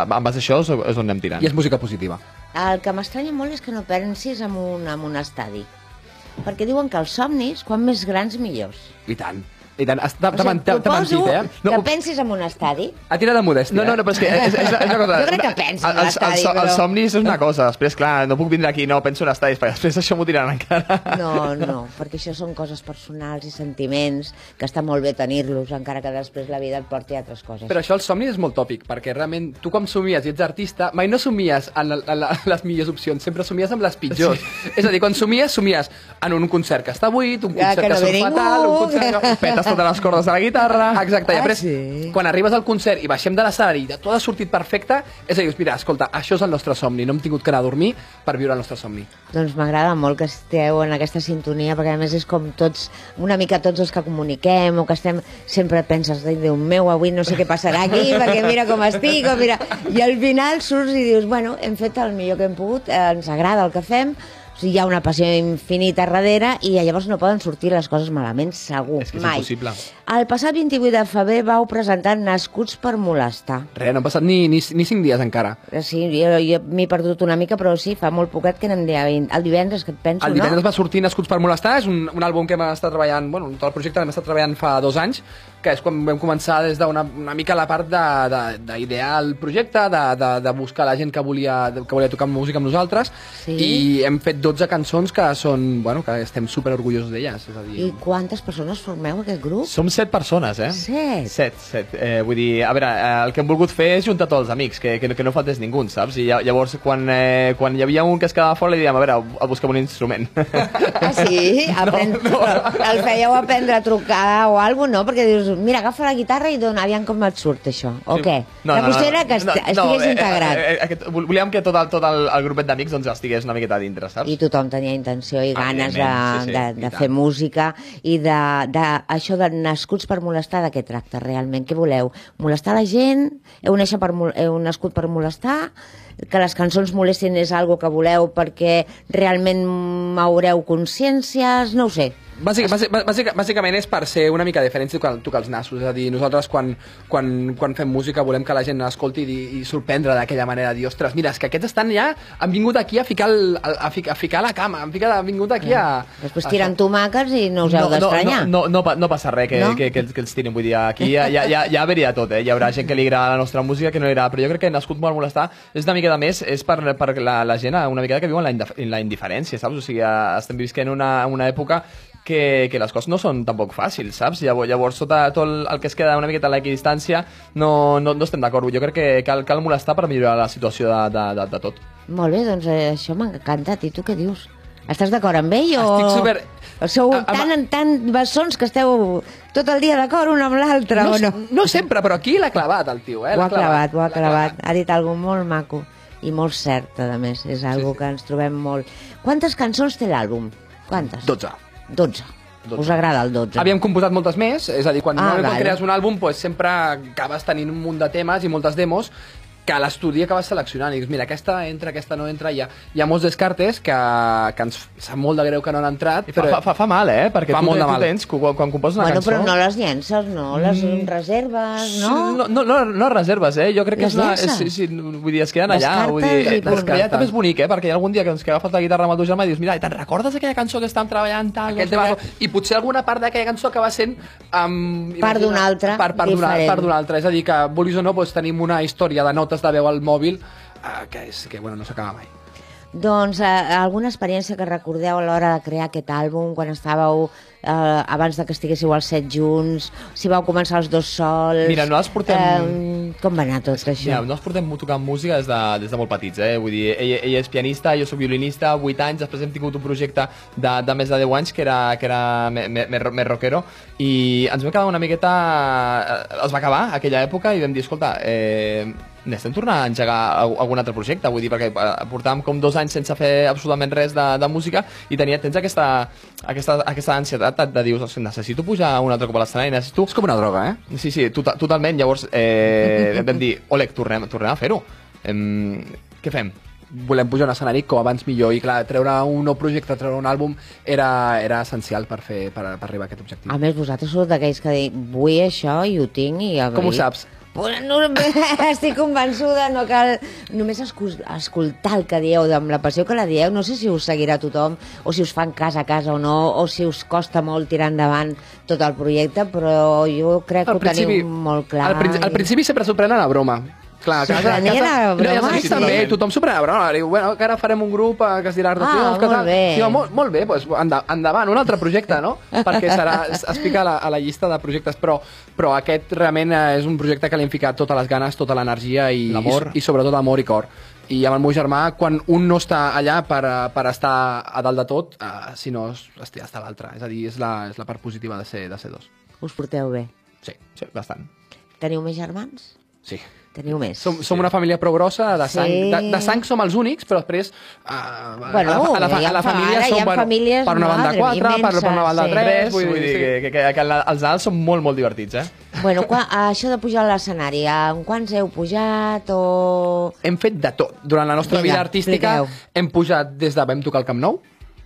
eh, en base a això és, és on anem tirant. I és música positiva. El que m'estranya molt és que no pensis en un, en un estadi. Perquè diuen que els somnis, quan més grans, millors. I tant. I tant. T'ha O sigui, t'ha mentit, eh? que No, pensis en un estadi. Ha tirat de modèstia, No, no, no, però és que és, és, és una cosa... Jo crec que penso en El- el- l'estadi, el, so- però- Els somnis és una cosa, després, clar, no puc vindre aquí, no, penso en estadis, perquè després això m'ho tiraran encara. No, no, perquè això són coses personals i sentiments que està molt bé tenir-los, encara que després la vida et porti a altres coses. Però això el somni és molt tòpic, perquè realment tu com somies i ets artista, mai no somies en, la, en la, les millors opcions, sempre somies amb les pitjors. Sí. És a dir, quan somies, somies en un concert que està buit, un Ja, concert que que, no ve surt ningú, fatal, un concert que... Petes totes les cordes de la guitarra. Exacte, i Ah, després, sí? quan arribes al concert i baixem de l'escenari i tot ha sortit perfecte, és a dir, mira, escolta, això és el nostre somni, no hem tingut que anar a dormir per viure el nostre somni. Doncs m'agrada molt que esteu en aquesta sintonia, perquè a més és com tots, una mica tots els que comuniquem o que estem, sempre penses, "Ai, Déu meu, avui no sé què passarà aquí, perquè mira com estic, o mira... I al final surts i dius, bueno, hem fet el millor que hem pogut, eh, ens agrada el que fem, hi ha una passió infinita darrere i llavors no poden sortir les coses malament, segur, És que és mai. impossible. El passat 28 de febrer vau presentar Nascuts per molestar. Res, no han passat ni, ni, ni cinc dies encara. Eh, Sí, jo, jo m'he perdut una mica, però sí, fa molt poquet que anem de, el divendres, que et penso, El divendres no? va sortir Nascuts per molestar, és un, un àlbum que hem estat treballant, bueno, tot el projecte l'hem estat treballant fa dos anys, que és quan vam començar des d'una una mica la part de- de- d'idear el projecte, de, de, de buscar la gent que volia, que volia tocar música amb nosaltres, Sí. i hem fet 12 cançons que són, bueno, que estem super orgullosos d'elles, és a dir... I quantes persones formeu aquest grup? Som set persones, eh? Set. Set, set. Eh, vull dir, a veure, eh, el que hem volgut fer és juntar tots els amics, que, que, que no faltés ningú, saps? I lla- llavors, quan, eh, quan hi havia un que es quedava fora, li dèiem, a veure, a buscar un instrument. Ah, sí? Aprèn... no, no. El fèieu aprendre a trucar o alguna no? Perquè dius, mira, agafa la guitarra i dona, aviam com et surt això. O què? la qüestió era que est estigués eh, integrat. Eh, eh, vol- volíem que tot el, tot el, el grupet d'amics doncs, estigués una miqueta a dintre, saps? I tothom tenia intenció i ganes de, sí, sí, de, de fer música i de, de això de nascuts per molestar, de què tracta realment? Què voleu? Molestar la gent? Heu, per, heu nascut per molestar? Que les cançons molestin és algo que voleu perquè realment moureu consciències? No ho sé. Bàsic, bàsic, bàsic, bàsicament és per ser una mica diferents i tocar, tocar els nassos. És a dir, nosaltres quan, quan, quan fem música volem que la gent escolti i, i sorprendre d'aquella manera. Dir, ostres, mira, és que aquests estan ja... Han vingut aquí a ficar, el, a, ficar, a ficar la cama, han, ficat, han vingut aquí a... Després tiren tomàquets i no us heu no, d'estranyar. no, no, no, pa- no passa res que, No? no? que, que, que els tirin, vull dir, aquí ja, ja, ja, ja veria tot, eh? hi haurà gent que li agrada la nostra música, que no li agrada, però jo crec que nascut molt molestar és una mica de més, és per, per la, la gent una mica que viu en la, indif- en la indiferència, saps? O sigui, eh, estem visquent una, una època que, que les coses no són tampoc fàcils, saps? Llavors, llavors sota tot el, que es queda una miqueta a l'equidistància no, no, no estem d'acord. Jo crec que cal, cal molestar per millorar la situació de, de, de, de tot. Molt bé, doncs eh, això m'ha encantat. I tu què dius? Estàs d'acord amb ell o... Estic super- Sou A- a- tan en tan bessons que esteu tot el dia d'acord un amb l'altre, No, o no? no sempre, però aquí l'ha clavat, el tio, eh? Ho ha clavat, ho ha clavat. Ha dit alguna molt maco i molt cert, a més. És algo que ens trobem molt... Quantes cançons té l'àlbum? Quantes? 12. 12. Us agrada el 12? Havíem composat moltes més, és a dir, quan, Ah, ah, quan crees un àlbum pues, sempre acabes tenint un munt de temes i moltes demos que a l'estudi acabes seleccionant i dius, mira, aquesta entra, aquesta no entra, hi ha, hi ha molts descartes que, que ens sap molt de greu que no han entrat, Fa, fa, fa, fa mal, eh? Perquè Fa tu, molt de tu mal. tens, quan, quan composes una Bueno, cançó... però no les llences, no? Les reserves, no? No, no, no, no reserves, eh? Jo crec que Les és una... llences? És, sí, sí, vull dir, es queden allà. Descartes Vull dir, i eh, punt. però ja també és bonic, eh? Perquè hi ha algun dia que ens que agafes la guitarra amb el teu germà i dius, mira, te'n recordes aquella cançó que estàvem treballant tal? aquell no sé tema, què?" i potser alguna part d'aquella cançó acaba sent um, Part d'una altra, part, part d'una diferent. part d'una altra, és a dir que vulguis o no doncs, tenim una història de notes de veu al mòbil uh, que, és, que bueno, no s'acaba mai Doncs eh, alguna experiència que recordeu a l'hora de crear aquest àlbum, quan estàveu eh, abans de que estiguéssiu els set junts, si vau començar els dos sols... Mira, nosaltres portem- Eh, com va anar tot això? Mira, nosaltres portem tocant música des de, des de molt petits, eh? Vull dir, ell, ell és pianista, jo soc violinista, 8 anys, després hem tingut un projecte de, de més de 10 anys que era, que era més rockero i ens vam quedar una miqueta... eh, Es va acabar aquella època i vam dir, escolta, eh, necessitem tornar a engegar al- algun altre projecte, vull dir, perquè eh, portàvem com dos anys sense fer absolutament res de, de música i tenia, tens aquesta, aquesta, aquesta ansietat de, de "Ostres, necessito pujar un altre cop a l'escenari, necessito... és com una droga, eh? Sí, sí, tota, totalment. Llavors eh, vam dir, Oleg, tornem, tornem a fer-ho. Em, què fem? volem pujar a un escenari com abans millor i clar, treure un nou projecte, treure un àlbum era, era essencial per, fer, per, per arribar a aquest objectiu. A més, vosaltres sou d'aquells que dic, vull això i ho tinc i... Com ho saps? Estic convençuda, no cal només escoltar el que dieu, amb la passió que la dieu, no sé si us seguirà tothom, o si us fan casa a casa o no, o si us costa molt tirar endavant tot el projecte, però jo crec que ho teniu molt clar. Al, principi, al principi sempre s'ho prenen a broma. Clar, a S'ho prenien a broma, No, ja també, tothom s'ho pren a broma. Diu, bueno, que ara farem un grup eh, que es dirà Art de Ah, Triomf, que molt tal. bé. Diu, molt, molt bé, doncs, enda, endavant, un altre projecte, no? Perquè serà, es, es fica a la, a la llista de projectes, però, però aquest realment eh, és un projecte que li hem ficat totes les ganes, tota l'energia i, L'amor. i, i sobretot amor i cor. I amb el meu germà, quan un no està allà per, eh, per estar a dalt de tot, eh, si no, hòstia, està l'altre. És a dir, és la, és la part positiva de ser, de ser dos. Us porteu bé. Sí, Sí, bastant. Teniu més germans? sí. Teniu més? Som, som una família prou grossa, de sang, Sí. de, de sang som els únics, però després uh, Bueno, a, la, a, la, a la fa- família ara som bueno, famílies, per una banda madre, 4, per, per una banda immenses, 3, sí. Vull vull dir dir, que, que, que, els Nadals són molt, molt divertits, eh? Bueno, qua, això de pujar a l'escenari, en quants heu pujat o... hem fet de tot. Durant la nostra Vinga, vida artística expliqueu. hem pujat des de... Vam tocar al Camp Nou?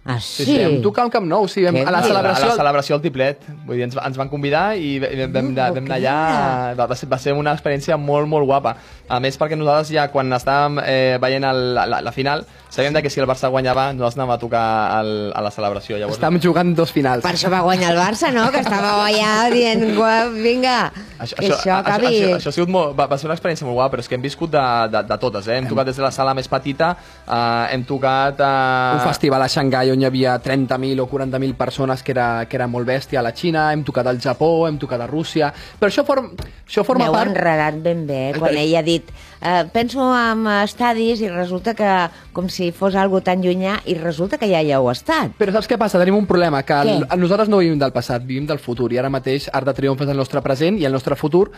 Ah, Sí, sí, vam tocar al Camp Nou, sí, vam, a la celebració... A la celebració del Tiplet. Vull dir, ens, ens van convidar i vam, No vam, m'ho vam anar allà. Va, va, ser, va ser una experiència molt, molt guapa. A més, perquè nosaltres ja, quan estàvem eh, veient el, la, la final, sabíem de que si el Barça guanyava, nosaltres anàvem a tocar el, a la celebració. Llavors, Estàvem jugant dos finals. Per això va guanyar el Barça, no? Que estàveu allà dient, "Gua- vinga, això, que això acabi... Això, això, això ha sigut molt, va, va ser una experiència molt guapa, però és que hem viscut de, de, de totes, eh? Hem tocat des de la sala més petita, eh, hem tocat... Eh, un festival a Xangai on hi havia 30.000 o 40.000 persones que era, que era molt bèstia a la Xina, hem tocat al Japó, hem tocat a Rússia, però això, form, això forma M'heu part... enredat ben bé, eh, quan ell ha dit eh, penso en estadis i resulta que com si fos algo tan llunyà i resulta que ja hi heu estat. Però saps què passa? Tenim un problema, que el, Què? nosaltres no vivim del passat, vivim del futur, i ara mateix Art de Triomf és el nostre present i el nostre futur,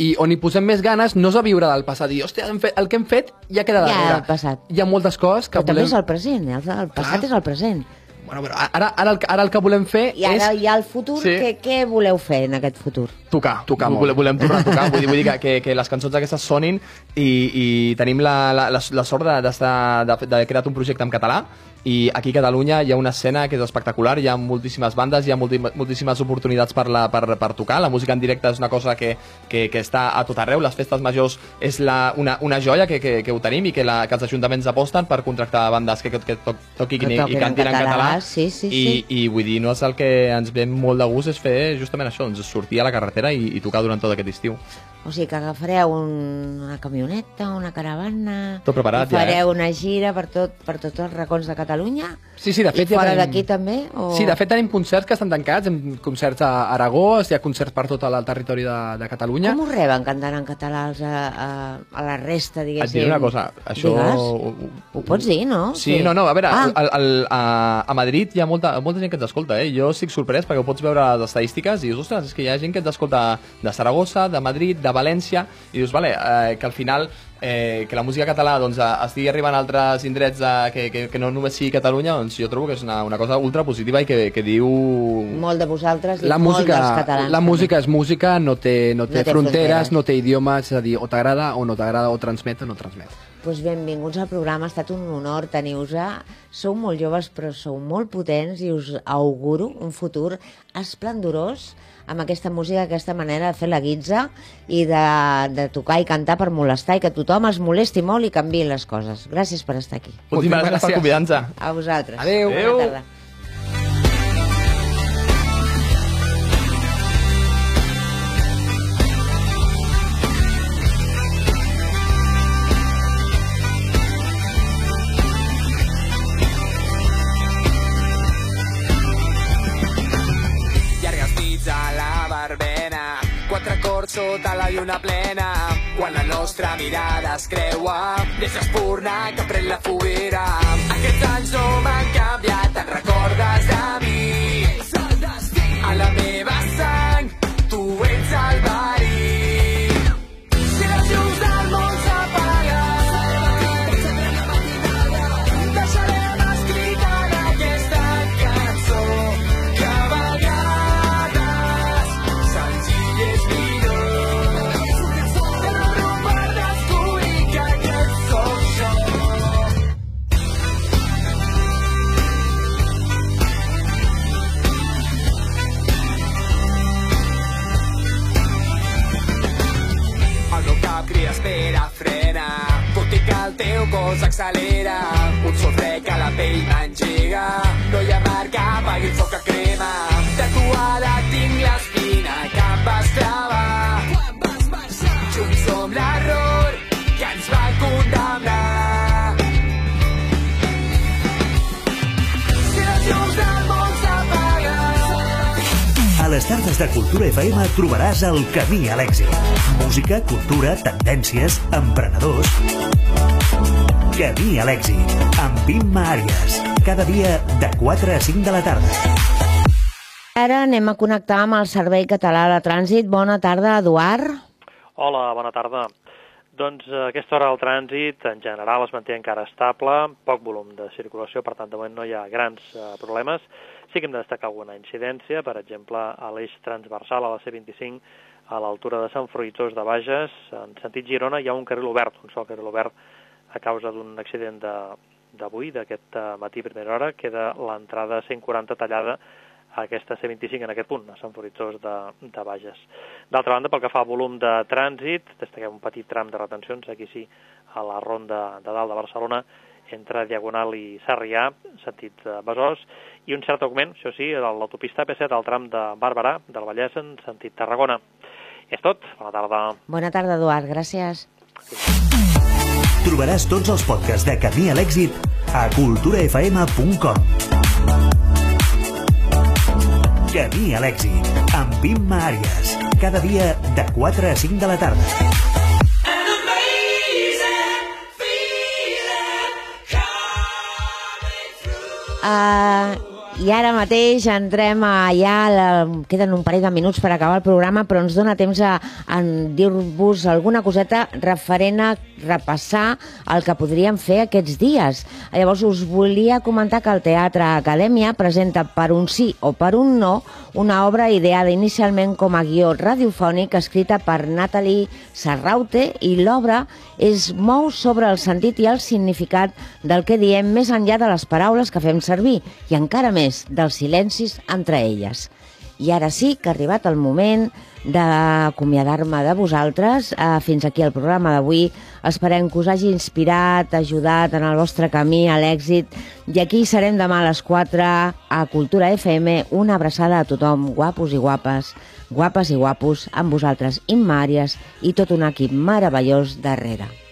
i on hi posem més ganes no és a viure del passat, i hòstia, hem fet, el que hem fet ja queda Ja, darrere. el passat. Hi ha moltes coses que Però també volem... és el present, eh? el, el passat Clar. és el present. Bueno, però ara, ara, el, ara el que volem fer I ara és hi ha el futur, Sí. què, què voleu fer en aquest futur? tocar, Tocar molt. volem, volem tornar a tocar, vull dir, vull dir que, que, que les cançons aquestes sonin i, i tenim la, la, la, la sort de- d'estar de, d'haver creat un projecte en català i aquí a Catalunya hi ha una escena que és espectacular, hi ha moltíssimes bandes, hi ha multi, moltíssimes oportunitats per, la, per, per tocar, la música en directe és una cosa que, que, que està a tot arreu, les festes majors és la, una, una joia que, que, que ho tenim i que, la, que els ajuntaments aposten per contractar bandes que, que, que to, toquin i, i en cantin en català, català, sí, sí, i, sí. i vull dir, no és el que ens ve molt de gust és fer justament això, doncs sortir a la carretera i, i tocar durant tot aquest estiu. O sigui que agafareu un, una camioneta, una caravana... Tot preparat, i ja, eh? fareu una gira per, tot, per tots els racons de Catalunya? Sí, sí, de fet I ja fora tenim- d'aquí també? O... Sí, de fet tenim concerts que estan tancats, hem concerts a Aragó, hi ha concerts per tot el territori de, de Catalunya. Com us reben cantant en català als, a, a, a la resta, Et diguéssim? diré una cosa, això... Digues. Ho, Ho pots dir, no? Sí, no, no, a veure, Ah. al, al, a, a Madrid hi ha molta, molta gent que ens escolta, eh? Jo estic sorprès perquè ho pots veure les estadístiques i dius, ostres, és que hi ha gent que ens escolta de Saragossa, de Madrid, de València, i dius, vale, eh, que al final eh, que la música català doncs, a- estigui arribant a altres indrets de, que, que, que no només sigui Catalunya, doncs jo trobo que és una, una cosa ultra positiva i que, que diu... Molt de vosaltres i La molt música, dels catalans. la també. música és música, no té, no té, No té fronteres, fronteres. no té idiomes, és a dir, o t'agrada o no t'agrada, o transmet o no transmet. Pues benvinguts al programa, ha estat un honor tenir-vos-a. Sou molt joves, però sou molt potents i us auguro un futur esplendorós amb aquesta música, aquesta manera de fer la guitza i de, de tocar i cantar per molestar i que tothom es molesti molt i canvi les coses. Gràcies per estar aquí. Moltíssimes gràcies per convidar-nos. A vosaltres. Adéu. Bona Adéu. tarda. Sota la lluna plena. Quan la nostra mirada es creua, deixa espurna que pren la foguera. Aquests anys no m'han canviat, te'n recordes de mi? A la meva sang, cos accelera Un sol fred que la pell m'engega. No hi ha mar que apagui el foc que crema. Tatuada tinc l'espina que em vas clavar. Junts som l'error que ens va condemnar. Si A les tardes de Cultura FM trobaràs el camí a l'èxit. Música, cultura, tendències, emprenedors... Camí a l'èxit, amb Imma Àries. Cada dia de 4 a 5 de la tarda. Ara anem a connectar amb el Servei Català de Trànsit. Bona tarda, Eduard. Hola, bona tarda. Doncs a aquesta hora el trànsit en general es manté encara estable, poc volum de circulació, per tant de moment no hi ha grans eh, problemes. Sí que hem de destacar alguna incidència, per exemple a l'eix transversal a la C25 a l'altura de Sant Fruitós de Bages, en sentit Girona hi ha un carril obert, un sol carril obert a causa d'un accident de- d'avui, d'aquest eh, matí a primera hora, queda l'entrada 140 tallada a aquesta C25 en aquest punt, a Sant Fruitós de, de Bages. D'altra banda, pel que fa al volum de trànsit, destaquem un petit tram de retencions, aquí sí, a la ronda de dalt de Barcelona, entre Diagonal i Sarrià, sentit eh, Besòs, i un cert augment, això sí, a l'autopista P7 al tram de Bàrbara, del Vallès, en sentit Tarragona. És tot, bona tarda. Bona tarda, Eduard. Gràcies. Trobaràs tots els podcasts de Camí a l'èxit a culturafm.com. Camí a l'èxit, amb Imma Àries. Cada dia de 4 a 5 de la tarda. Uh, I ara mateix entrem a ja, la, queden un parell de minuts per acabar el programa, però ens dona temps a, a dir-vos alguna coseta referent a repassar el que podríem fer aquests dies. Llavors us volia comentar que el Teatre Acadèmia presenta per un sí o per un no una obra ideada inicialment com a guió radiofònic escrita per Natalie Sarraute i l'obra es mou sobre el sentit i el significat del que diem més enllà de les paraules que fem servir i encara més dels silencis entre elles. I ara sí que ha arribat el moment d'acomiadar-me de vosaltres. Uh, fins aquí el programa d'avui. Esperem que us hagi inspirat, ajudat en el vostre camí a l'èxit. I aquí serem demà a les 4 a Cultura FM. Una abraçada a tothom, guapos i guapes. Guapes i guapos, amb vosaltres Imma Àries i tot un equip meravellós darrere.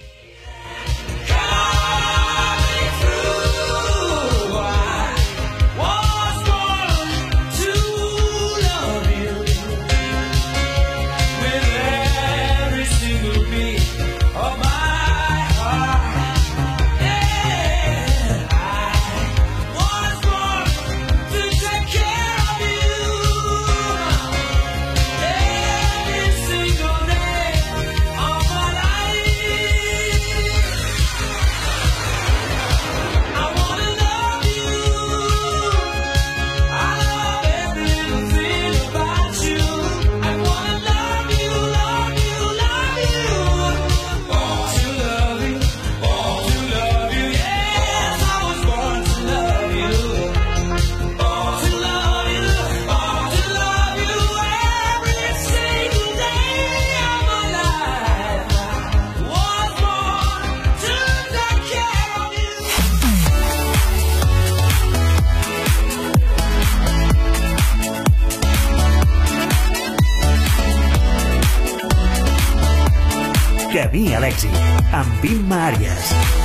Camí a l'èxit, amb Imma Àries.